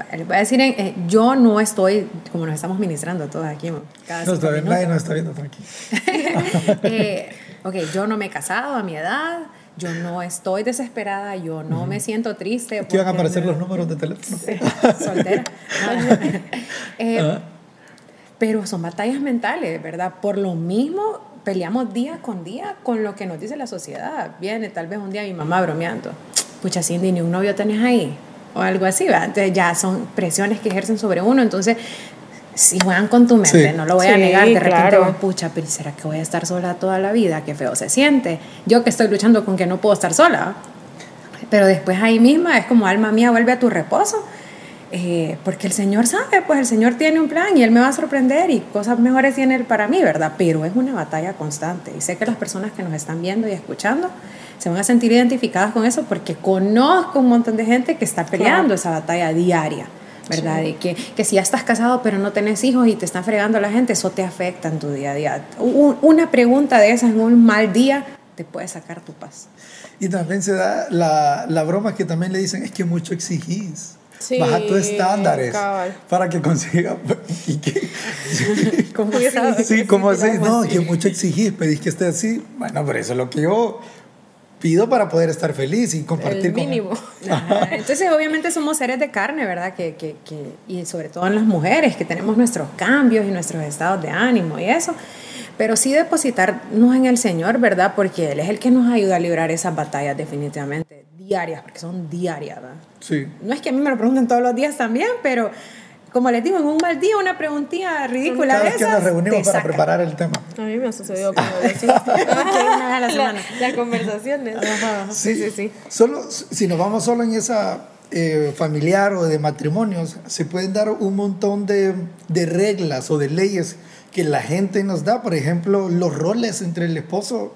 Va- les voy a decir, eh, yo no estoy, como nos estamos ministrando todos aquí, cada no nadie nos está viendo tranquilo. Eh, ok, yo no me he casado a mi edad, yo no estoy desesperada, yo no me siento triste. Aquí van a aparecer me- los números de teléfono. soltera. Eh, Pero son batallas mentales, ¿verdad? Por lo mismo peleamos día con día con lo que nos dice la sociedad. Viene tal vez un día mi mamá bromeando, pucha Cindy, ni un novio tenés ahí, o algo así, ¿verdad? Entonces ya son presiones que ejercen sobre uno, entonces si juegan con tu mente, Sí. no lo voy a Sí, negar, de repente claro. vos, pucha, pero ¿será que voy a estar sola toda la vida? Qué feo se siente. Yo que estoy luchando con que no puedo estar sola, pero después ahí misma es como alma mía, vuelve a tu reposo. eh, porque el Señor sabe, pues el Señor tiene un plan y Él me va a sorprender y cosas mejores tiene Él para mí, ¿verdad? Pero es una batalla constante y sé que las personas que nos están viendo y escuchando se van a sentir identificadas con eso porque conozco un montón de gente que está peleando Claro. esa batalla diaria. ¿Verdad? Y que, que si ya estás casado pero no tenés hijos y te están fregando la gente, eso te afecta en tu día a día. Un- una pregunta de esas en un mal día te puede sacar tu paz. Y también se da la, la broma que también le dicen, es que mucho exigís. Sí, Baja tus estándares cabal. para que consiga... ¿Y qué? ¿Cómo Sí? Sí, como así, ¿Cómo no, que mucho exigís, pedís que esté así. Bueno, pero eso es lo que yo pido para poder estar feliz y compartir El con- mínimo. Ajá. Entonces, obviamente somos seres de carne, ¿verdad? Que, que, que, y sobre todo en las mujeres, que tenemos nuestros cambios y nuestros estados de ánimo y eso. Pero sí depositarnos en el Señor, ¿verdad? Porque Él es el que nos ayuda a librar esas batallas definitivamente. diarias, porque son diarias, ¿verdad? Sí. No es que a mí me lo pregunten todos los días también, pero como les digo, en un mal día, una preguntilla ridícula Cada de vez que esas, nos reunimos para saca. preparar el tema. A mí me ha sucedido como decís. Una vez a la La- semana. las conversaciones. Sí, sí, sí. Solo, si nos vamos solo en esa eh, familiar o de matrimonios, se pueden dar un montón de, de reglas o de leyes que la gente nos da. Por ejemplo, los roles entre el esposo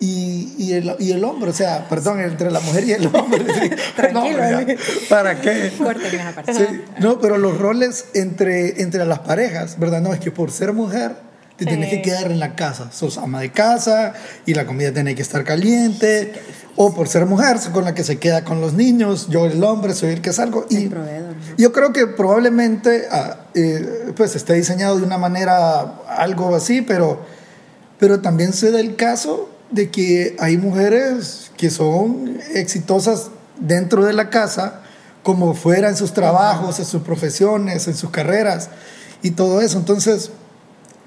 y, y, el, y el hombre. O sea, perdón, entre la mujer y el hombre. Sí. Tranquilo, No, ya. ¿Para qué? Corten esa parte. Sí, no, pero los roles entre, entre las parejas, ¿verdad? No, es que por ser mujer te tienes que quedar en la casa. Sos ama de casa y la comida tiene que estar caliente. O por ser mujer, con la que se queda con los niños. Yo, el hombre, soy el que salgo. Y El proveedor, ¿no? yo creo que probablemente ah, eh, pues esté diseñado de una manera algo así, pero, pero también se da el caso de que hay mujeres que son exitosas dentro de la casa, como fuera en sus trabajos, en sus profesiones, en sus carreras y todo eso. Entonces,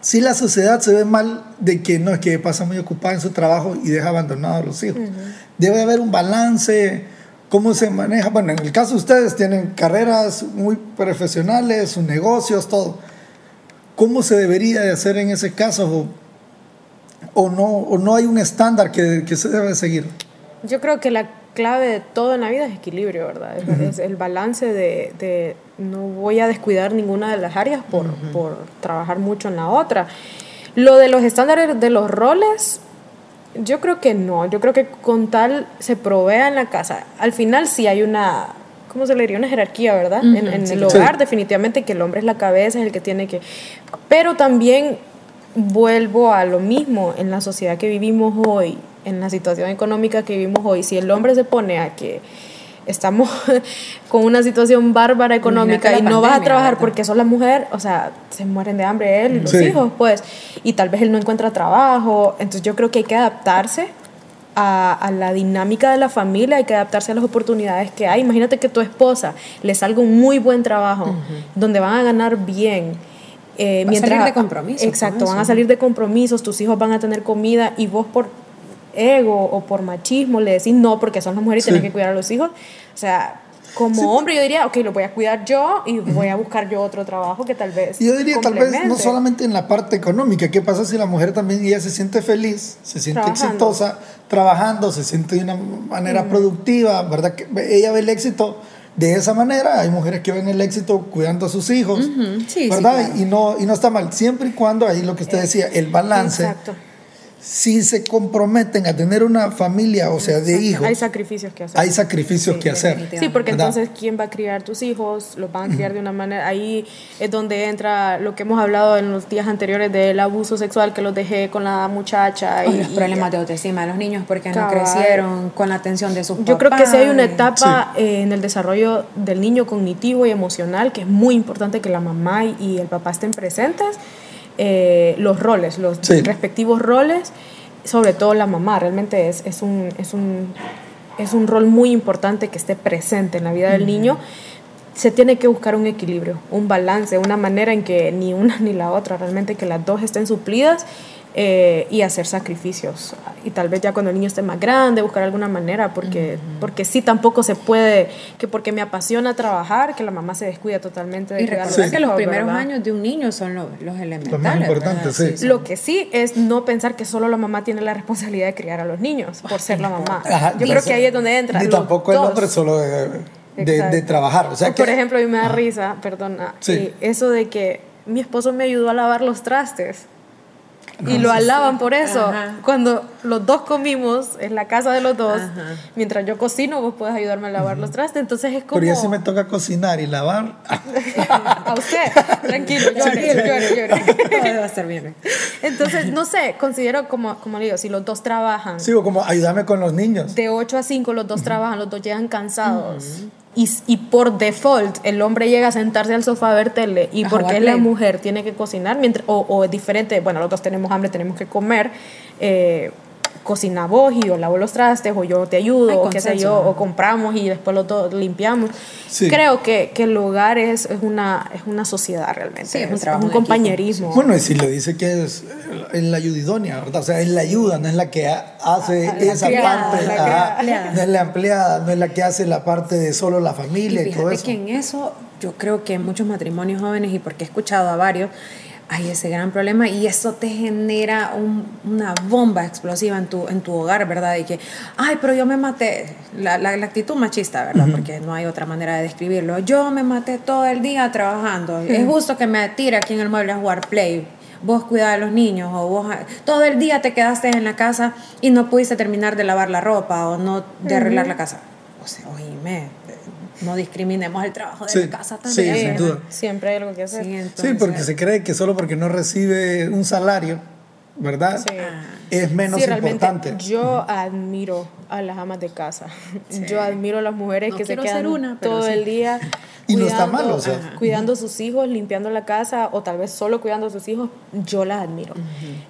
si la sociedad se ve mal de que no es que pasa muy ocupada en su trabajo y deja abandonados a los hijos. Debe haber un balance, cómo se maneja. Bueno, en el caso de ustedes tienen carreras muy profesionales, sus negocios, todo. ¿Cómo se debería de hacer en ese caso? O, no, o no hay un estándar que, que se debe seguir. Yo creo que la clave de todo en la vida es equilibrio, ¿verdad? Es, es el balance de, de no voy a descuidar ninguna de las áreas por, por trabajar mucho en la otra. Lo de los estándares de los roles, yo creo que no. Yo creo que con tal se provea en la casa. Al final sí hay una, ¿cómo se le diría? Una jerarquía, ¿verdad? en en sí, el hogar, definitivamente que el hombre es la cabeza, es el que tiene que... Pero también vuelvo a lo mismo en la sociedad que vivimos hoy, en la situación económica que vivimos hoy. Si el hombre se pone a que estamos con una situación bárbara económica y no vas a trabajar porque sos la mujer, o sea, se mueren de hambre él y los Sí. hijos, pues, y tal vez él no encuentra trabajo. Entonces yo creo que hay que adaptarse a, a la dinámica de la familia, hay que adaptarse a las oportunidades que hay. Imagínate que tu esposa le salga un muy buen trabajo, donde van a ganar bien. Eh, Va a salir de compromisos Exacto, van a salir de compromisos, tus hijos van a tener comida y vos por ego o por machismo le decís no porque son las mujeres y Sí. tenés que cuidar a los hijos. O sea, como hombre yo diría, ok, lo voy a cuidar yo y voy a buscar yo otro trabajo que tal vez yo diría tal vez no solamente en la parte económica, ¿qué pasa si la mujer también ella se siente feliz, se siente Trabajando. exitosa, trabajando, se siente de una manera productiva, ¿verdad? Que ella ve el éxito de esa manera, hay mujeres que ven el éxito cuidando a sus hijos, sí, sí, ¿verdad? claro. Y, no, y no está mal, siempre y cuando, ahí lo que usted decía, el balance, Exacto. Si se comprometen a tener una familia, o sea, de hijos, Hay sacrificios que hacer. hay sacrificios que hacer. Sí, porque ¿verdad? entonces, ¿quién va a criar tus hijos? Los van a criar de una manera. Ahí es donde entra lo que hemos hablado en los días anteriores del abuso sexual que los dejé con la muchacha. Y los problemas de autoestima de los niños porque no crecieron con la atención de sus Yo creo que si hay una etapa eh, en el desarrollo del niño cognitivo y emocional que es muy importante que la mamá y el papá estén presentes, eh, los roles, los Sí. respectivos roles, sobre todo la mamá, realmente es, es, un, es, un, es un rol muy importante que esté presente en la vida del niño. Se tiene que buscar un equilibrio, un balance, una manera en que ni una ni la otra, realmente que las dos estén suplidas eh, y hacer sacrificios. Y tal vez ya cuando el niño esté más grande, buscar alguna manera, porque, porque sí tampoco se puede, que porque me apasiona trabajar, que la mamá se descuida totalmente de Y recordar los que los primeros ¿verdad? años de un niño son los, los elementales. importantes, ¿verdad? sí. Lo que sí es no pensar que solo la mamá tiene la responsabilidad de criar a los niños por ser la mamá. Ajá, Yo creo que ahí es donde entra. Ni los tampoco el hombre solo de, de- de trabajar. O sea O, que, por ejemplo, a mí me da risa, perdona, Sí. eh, eso de que mi esposo me ayudó a lavar los trastes. Y lo alaban por eso. Ajá. Cuando los dos comimos en la casa de los dos, Ajá. mientras yo cocino, vos puedes ayudarme a lavar los trastes. Entonces es como. Pero ya si me toca cocinar y lavar, a usted, tranquilo, llore, llore, llore. Todo va a estar bien. Entonces, no sé, considero como, como le digo, si los dos trabajan, sigo como ayúdame con los niños. de 8 a 5 los dos trabajan, los dos llegan cansados. Y, y por default el hombre llega a sentarse al sofá a ver tele y A porque la mujer tiene que cocinar mientras, o, o es diferente, bueno, los dos tenemos hambre, tenemos que comer. eh, cocina vos y yo lavo los trastes o yo te ayudo o qué sé yo, o compramos y después lo to- limpiamos. Sí. Creo que, que el hogar es, es, una, es una sociedad realmente, Sí, es un trabajo un equipo. compañerismo. Bueno, y si lo dice que es eh, en la ayuda idónea, ¿verdad? O sea, es la ayuda, no es la que ha- hace la esa empleada, parte, la ajá, empleada. no es la empleada, no es la que hace la parte de solo la familia y, todo eso. que en eso yo creo que en muchos matrimonios jóvenes, y porque he escuchado a varios, hay ese gran problema y eso te genera un- una bomba explosiva en tu, en tu hogar, ¿verdad? Y que, ay, pero yo me maté, la, la- la actitud machista, ¿verdad? Porque no hay otra manera de describirlo. Yo me maté todo el día trabajando. Es justo que me tire aquí en el mueble a jugar play. Vos cuidás de los niños o vos todo el día te quedaste en la casa y no pudiste terminar de lavar la ropa o no de arreglar la casa. O sea, oíme, no discriminemos el trabajo de Sí, la casa sí, también. sin duda. Siempre hay algo que hacer. Sí, Sí, porque se cree que solo porque no recibe un salario, ¿verdad? Sí. Es menos Sí, realmente, importante. yo admiro a las amas de casa. Yo admiro a las mujeres No que se quedan una, todo sí. el día Y no está mal, o sea. ajá, cuidando a sus hijos, limpiando la casa o tal vez solo cuidando a sus hijos. Yo las admiro.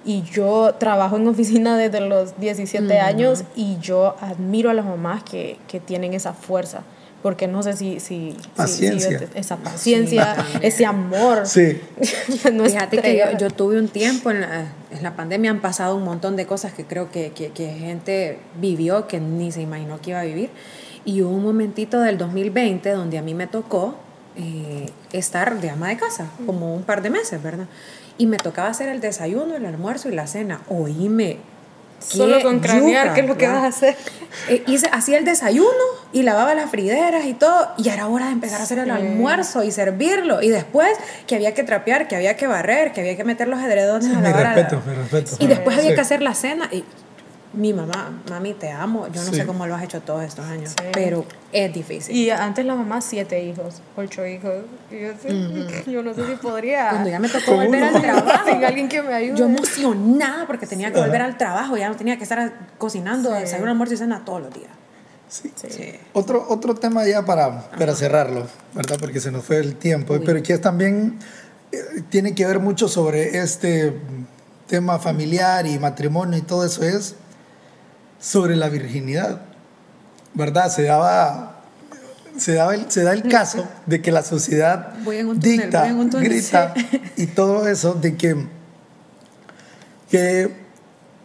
Y yo trabajo en oficina desde los 17 años y yo admiro a las mamás que, que tienen esa fuerza. Porque no sé si... si si- si Paciencia. te- esa paciencia, ese amor. Sí. no Fíjate que yo, yo tuve un tiempo en la, en la pandemia, han pasado un montón de cosas que creo que, que, que gente vivió que ni se imaginó que iba a vivir. Y hubo un momentito del 2020 donde a mí me tocó eh, estar de ama de casa, como un par de meses, ¿verdad? Y me tocaba hacer el desayuno, el almuerzo y la cena. Oíme. Solo con cranear, yuca, ¿qué es lo que vas a hacer? Eh, hice, hacía el desayuno y lavaba las frideras y todo, y era hora de empezar a hacer el almuerzo y servirlo. Y después que había que trapear, que había que barrer, que había que meter los edredones a mi lavar. a- respeto, mi respeto. Y después había Sí. que hacer la cena. Y mi mamá, mami, te amo. Yo no Sí. sé cómo lo has hecho todos estos años, Sí. pero es difícil. Y antes la mamá, siete hijos, ocho hijos. Y yo, sí, yo no sé si podría. Cuando ya me tocó volver uno. al trabajo, Sin alguien que me ayude. yo emocionada porque tenía que volver al trabajo, ya no tenía que estar cocinando desayuno, almuerzo y cena todos los días. Sí. Sí. Otro, otro tema ya para, para cerrarlo, ¿verdad? Porque se nos fue el tiempo, pero que es también eh, tiene que ver mucho sobre este tema familiar y matrimonio y todo eso es sobre la virginidad, ¿verdad? Se daba, se daba el, se da el caso de que la sociedad Voy en un túnel, dicta, voy en un túnel, grita sí. y todo eso de que, que,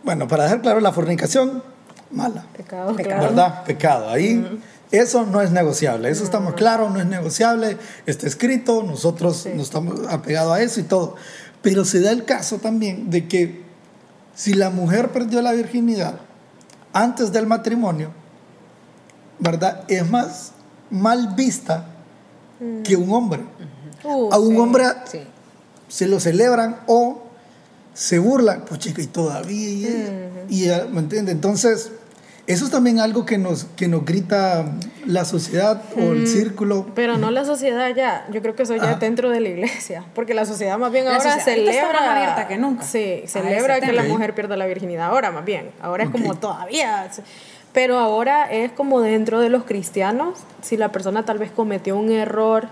bueno, para dejar claro, la fornicación, mala. Pecado, Pecado. ¿verdad? Pecado. Ahí eso no es negociable. Eso estamos claros, no es negociable. Está escrito, nosotros nos estamos apegados a eso y todo. Pero se da el caso también de que si la mujer perdió la virginidad antes del matrimonio, ¿verdad? Es más mal vista que un hombre. Uh, A un sí. hombre Sí. se lo celebran o se burlan, pues chica, y todavía, y, y, ah, ¿me entiende? Entonces, eso es también algo que nos, que nos grita la sociedad o el círculo. Pero no la sociedad ya, yo creo que eso ya Ajá. dentro de la iglesia, porque la sociedad más bien La ahora está celebra más abierta que nunca Sí, celebra que la mujer pierda la virginidad ahora más bien. Ahora es como todavía pero ahora es como dentro de los cristianos, si la persona tal vez cometió un error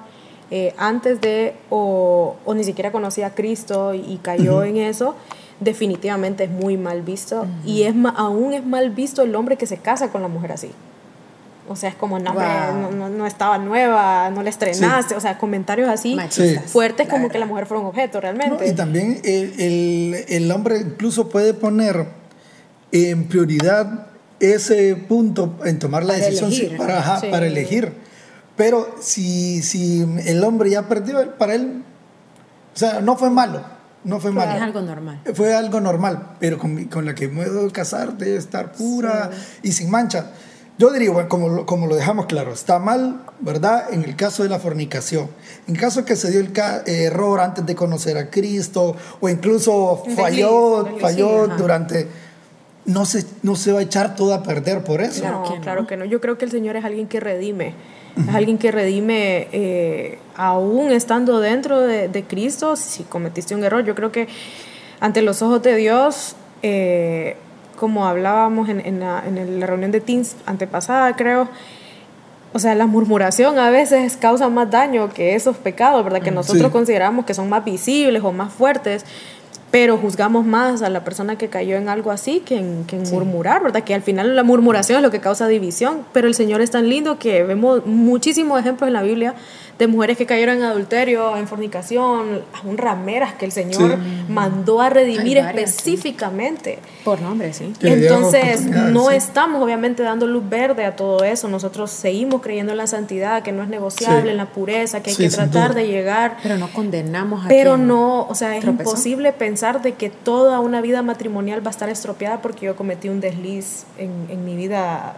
eh, antes de o, o ni siquiera conocía a Cristo y, y cayó en eso, definitivamente es muy mal visto y es ma- aún es mal visto el hombre que se casa con la mujer así. O sea, es como, no, hombre, Wow. no, no- no estaba nueva, no la estrenaste. O sea, comentarios así fuertes la como que la mujer fuera un objeto ¿no? realmente. Y también el, el- el hombre incluso puede poner en prioridad ese punto en tomar la Para decisión sí, elegir. para, ajá, Sí. para elegir. Pero si, si el hombre ya perdió, para él, o sea, no fue malo, no fue malo. Es algo normal. Fue algo normal, pero con, mi- con la que me puedo casar debe estar pura y sin mancha. Yo diría, bueno, como, lo- como lo dejamos claro, está mal, ¿verdad? En el caso de la fornicación. En caso que se dio el ca- eh, error antes de conocer a Cristo, o incluso falló, falló durante... No se, no se va a echar todo a perder por eso. Claro no, que no. claro que no. Yo creo que el Señor es alguien que redime. Es alguien que redime eh, aún estando dentro de, de Cristo. Si cometiste un error, yo creo que ante los ojos de Dios, eh, como hablábamos en, en la, en el- la reunión de Teams antepasada, creo, o sea, la murmuración a veces causa más daño que esos pecados, ¿verdad? Que nosotros Sí. consideramos que son más visibles o más fuertes. Pero juzgamos más a la persona que cayó en algo así que en, que en murmurar, ¿verdad? Que al final la murmuración es lo que causa división, pero el Señor es tan lindo que vemos muchísimos ejemplos en la Biblia de mujeres que cayeron en adulterio, en fornicación, aún rameras que el Señor mandó a redimir específicamente. Por nombre, sí. Entonces, no estamos obviamente dando luz verde a todo eso. Nosotros seguimos creyendo en la santidad, que no es negociable, en la pureza, que hay que tratar de llegar. Pero no condenamos a Pero no, o sea, es imposible pensar de que toda una vida matrimonial va a estar estropeada porque yo cometí un desliz en, en mi vida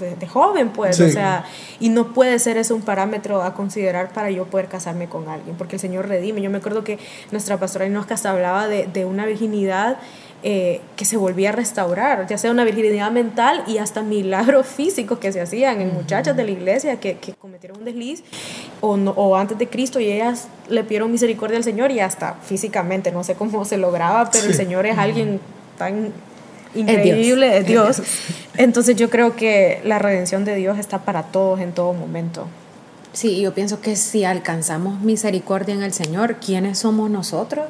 de, joven, pues, o sea, y no puede ser eso un parámetro a considerar para yo poder casarme con alguien, porque el Señor redime. Yo me acuerdo que nuestra pastora Inosca hablaba de, de una virginidad eh, que se volvía a restaurar, ya sea una virginidad mental y hasta milagros físicos que se hacían en muchachas de la iglesia que, que cometieron un desliz o, o, antes de Cristo y ellas le pidieron misericordia al Señor y hasta físicamente, no sé cómo se lograba, pero el Señor es alguien tan increíble, es Dios. Entonces yo creo que la redención de Dios está para todos en todo momento. Sí, yo pienso que si alcanzamos misericordia en el Señor, ¿quiénes somos nosotros?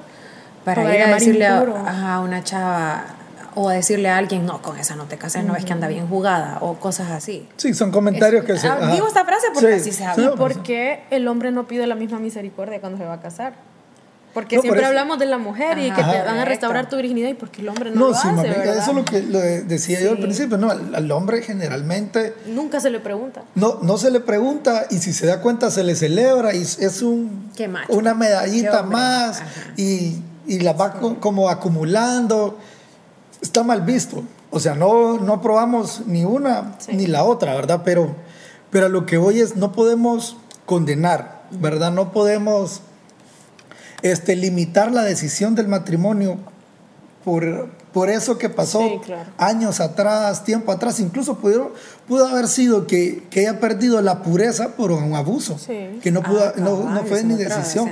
Para ir a decirle a, una chava o decirle a alguien, no, con esa no te cases, no es que anda bien jugada, o cosas así. Sí, son comentarios que se... Ah, digo esta frase porque así se habla. ¿Y por qué el hombre no pide la misma misericordia cuando se va a casar? Porque siempre hablamos de la mujer y que te van a restaurar tu virginidad y porque el hombre no, lo hace, ¿verdad? Eso es lo que decía yo al principio, no, al, hombre generalmente... Nunca se le pregunta. No, no se le pregunta y si se da cuenta se le celebra y es un, una medallita más y, y, la va como acumulando. Está mal visto. O sea, no, no probamos ni una ni la otra, ¿verdad? Pero, pero lo que hoy es, no podemos condenar, ¿verdad? No podemos este, limitar la decisión del matrimonio por, por eso que pasó años atrás, tiempo atrás, incluso pudo, pudo haber sido que, que haya perdido la pureza por un abuso, que no, pudo, ah, no, no, fue ni decisión.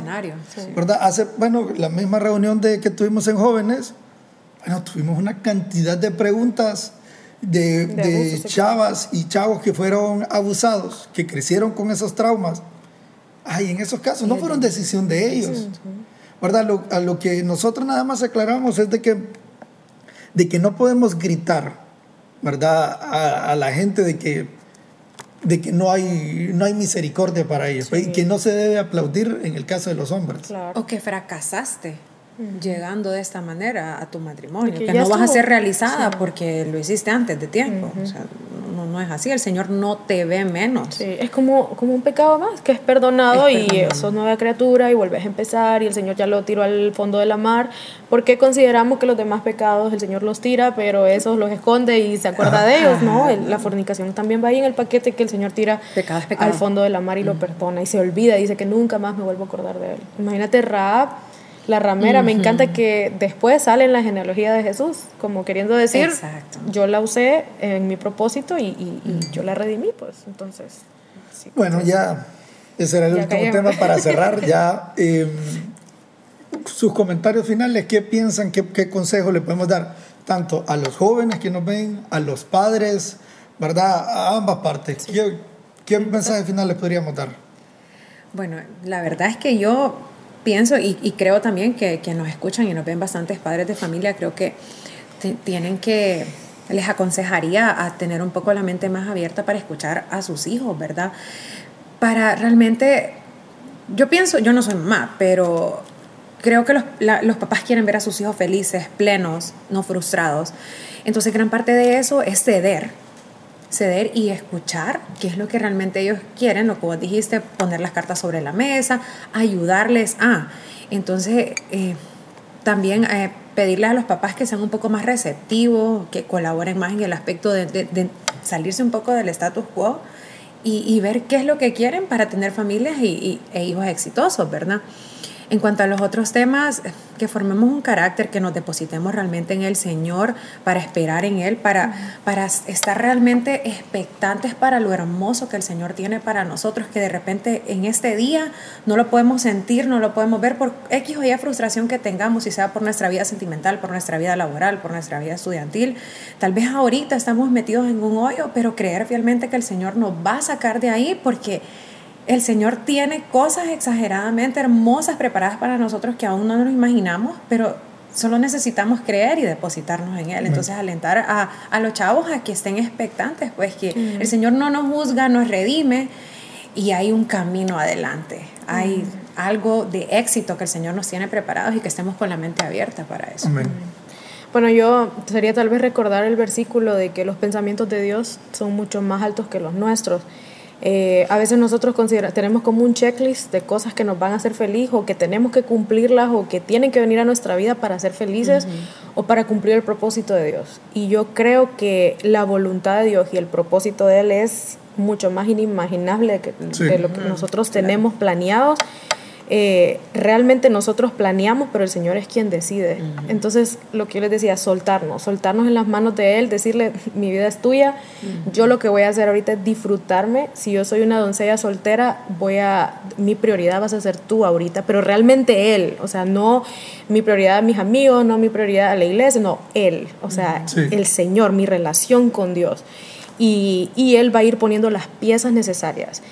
¿verdad? Hace, bueno, la misma reunión de, que tuvimos en jóvenes, bueno, tuvimos una cantidad de preguntas de, de, chavas y chavos que fueron abusados, que crecieron con esos traumas. Ay, en esos casos no fueron decisión de ellos. ¿verdad? Lo, a lo que nosotros nada más aclaramos es de que, de que no podemos gritar, ¿verdad? A, la gente de que, de que no, hay, no hay misericordia para ellos y que no se debe aplaudir en el caso de los hombres. O que fracasaste llegando de esta manera a tu matrimonio, que, no vas a ser realizada porque lo hiciste antes de tiempo. o sea, no, es así, el Señor no te ve menos. Sí, es como, como un pecado más, que es perdonado y sos nueva criatura y vuelves a empezar y el Señor ya lo tiró al fondo de la mar. porque consideramos que los demás pecados el Señor los tira, pero esos los esconde y se acuerda de ellos? ¿no? La fornicación también va ahí en el paquete que el Señor tira al fondo de la mar y lo perdona y se olvida, dice que nunca más me vuelvo a acordar de él. Imagínate Raab la ramera. Me encanta que después sale en la genealogía de Jesús, como queriendo decir, yo la usé en mi propósito y, yo la redimí, pues entonces. bueno, ya ese era el último tema para cerrar. ya em, sus comentarios finales, ¿qué piensan, qué, qué consejo le podemos dar tanto a los jóvenes que nos ven, a los padres, verdad, a ambas partes? ¿Qué, ¿Qué mensaje final les podríamos dar? Bueno, la verdad es que yo pienso y, creo también que, que, nos escuchan y nos ven bastantes padres de familia, creo que tienen que, les aconsejaría a tener un poco la mente más abierta para escuchar a sus hijos, ¿verdad? Para realmente, yo pienso, yo no soy mamá, pero creo que los, los papás quieren ver a sus hijos felices, plenos, no frustrados. Entonces gran parte de eso es ceder, ceder y escuchar qué es lo que realmente ellos quieren, lo que vos dijiste, poner las cartas sobre la mesa, ayudarles a. Entonces, eh, también eh, pedirle a los papás que sean un poco más receptivos, que colaboren más en el aspecto de, salirse un poco del status quo y, ver qué es lo que quieren para tener familias y, e hijos exitosos, ¿verdad? En cuanto a los otros temas, que formemos un carácter, que nos depositemos realmente en el Señor, para esperar en Él, para, para estar realmente expectantes para lo hermoso que el Señor tiene para nosotros, que de repente en este día no lo podemos sentir, no lo podemos ver por X o Y frustración que tengamos, si sea por nuestra vida sentimental, por nuestra vida laboral, por nuestra vida estudiantil. Tal vez ahorita estamos metidos en un hoyo, pero creer fielmente que el Señor nos va a sacar de ahí porque el Señor tiene cosas exageradamente hermosas preparadas para nosotros que aún no nos imaginamos, pero solo necesitamos creer y depositarnos en Él. Entonces, alentar a, a, los chavos a que estén expectantes, pues que el Señor no nos juzga, nos redime y hay un camino adelante. Hay algo de éxito que el Señor nos tiene preparados y que estemos con la mente abierta para eso. Bueno, yo sería tal vez recordar el versículo de que los pensamientos de Dios son mucho más altos que los nuestros. Eh, a veces nosotros tenemos como un checklist de cosas que nos van a hacer feliz o que tenemos que cumplirlas o que tienen que venir a nuestra vida para ser felices o para cumplir el propósito de Dios. Y yo creo que la voluntad de Dios y el propósito de Él es mucho más inimaginable que, de lo que nosotros tenemos planeados eh, realmente nosotros planeamos, pero el Señor es quien decide. Entonces, lo que yo les decía, soltarnos, soltarnos en las manos de Él, decirle, mi vida es tuya, yo lo que voy a hacer ahorita es disfrutarme. Si yo soy una doncella soltera, voy a, mi prioridad vas a ser tú ahorita, pero realmente Él, o sea, no mi prioridad a mis amigos, no mi prioridad a la iglesia, no, Él, o sea, el Señor, mi relación con Dios. Y, y Él va a ir poniendo las piezas necesarias.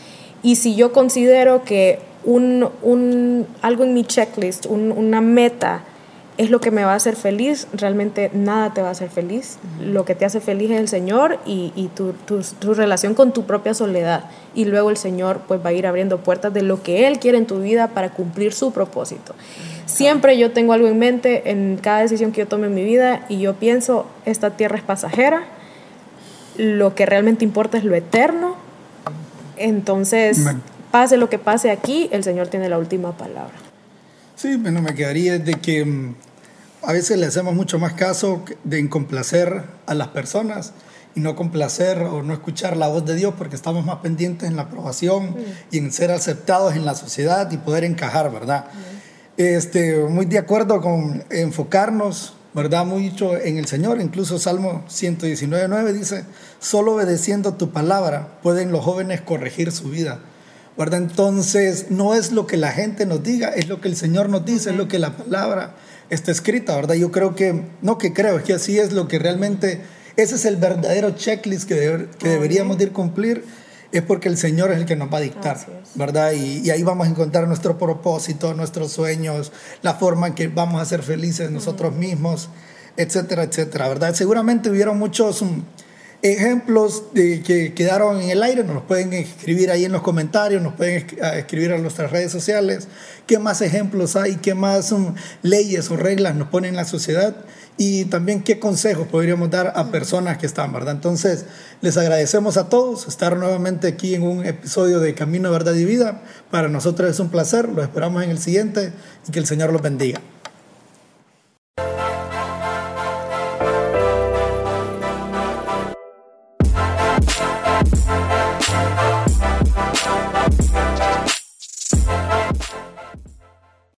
Y si yo considero que un, un, algo en mi checklist, una meta, es lo que me va a hacer feliz, realmente nada te va a hacer feliz. Lo que te hace feliz es el Señor y, y tu, tu, tu, relación con tu propia soledad. Y luego el Señor pues va a ir abriendo puertas de lo que Él quiere en tu vida para cumplir su propósito. Siempre yo tengo algo en mente en cada decisión que yo tome en mi vida y yo pienso, esta tierra es pasajera, lo que realmente importa es lo eterno. Entonces pase lo que pase aquí, el Señor tiene la última palabra. Sí, bueno, me quedaría de que mm, a veces le hacemos mucho más caso de complacer a las personas y no complacer o no escuchar la voz de Dios porque estamos más pendientes en la aprobación y en ser aceptados en la sociedad y poder encajar, ¿verdad? Este, muy de acuerdo con enfocarnos, ¿verdad? Mucho en el Señor, incluso Salmo 119.9 dice, solo obedeciendo tu palabra pueden los jóvenes corregir su vida. ¿Verdad? Entonces, no es lo que la gente nos diga, es lo que el Señor nos dice, es lo que la palabra está escrita, ¿verdad? Yo creo que, no que creo, es que así es lo que realmente, ese es el verdadero checklist que, que deberíamos ir cumplir, es porque el Señor es el que nos va a dictar, ¿verdad? Y, y, ahí vamos a encontrar nuestro propósito, nuestros sueños, la forma en que vamos a ser felices nosotros mismos, etcétera, etcétera, ¿verdad? Seguramente hubieron muchos... Um, ejemplos que quedaron en el aire, nos los pueden escribir ahí en los comentarios, nos pueden escribir a nuestras redes sociales. ¿Qué más ejemplos hay? ¿Qué más leyes o reglas nos ponen en la sociedad? Y también qué consejos podríamos dar a personas que están, ¿verdad? Entonces, les agradecemos a todos estar nuevamente aquí en un episodio de Camino, Verdad y Vida. Para nosotros es un placer, lo esperamos en el siguiente y que el Señor los bendiga.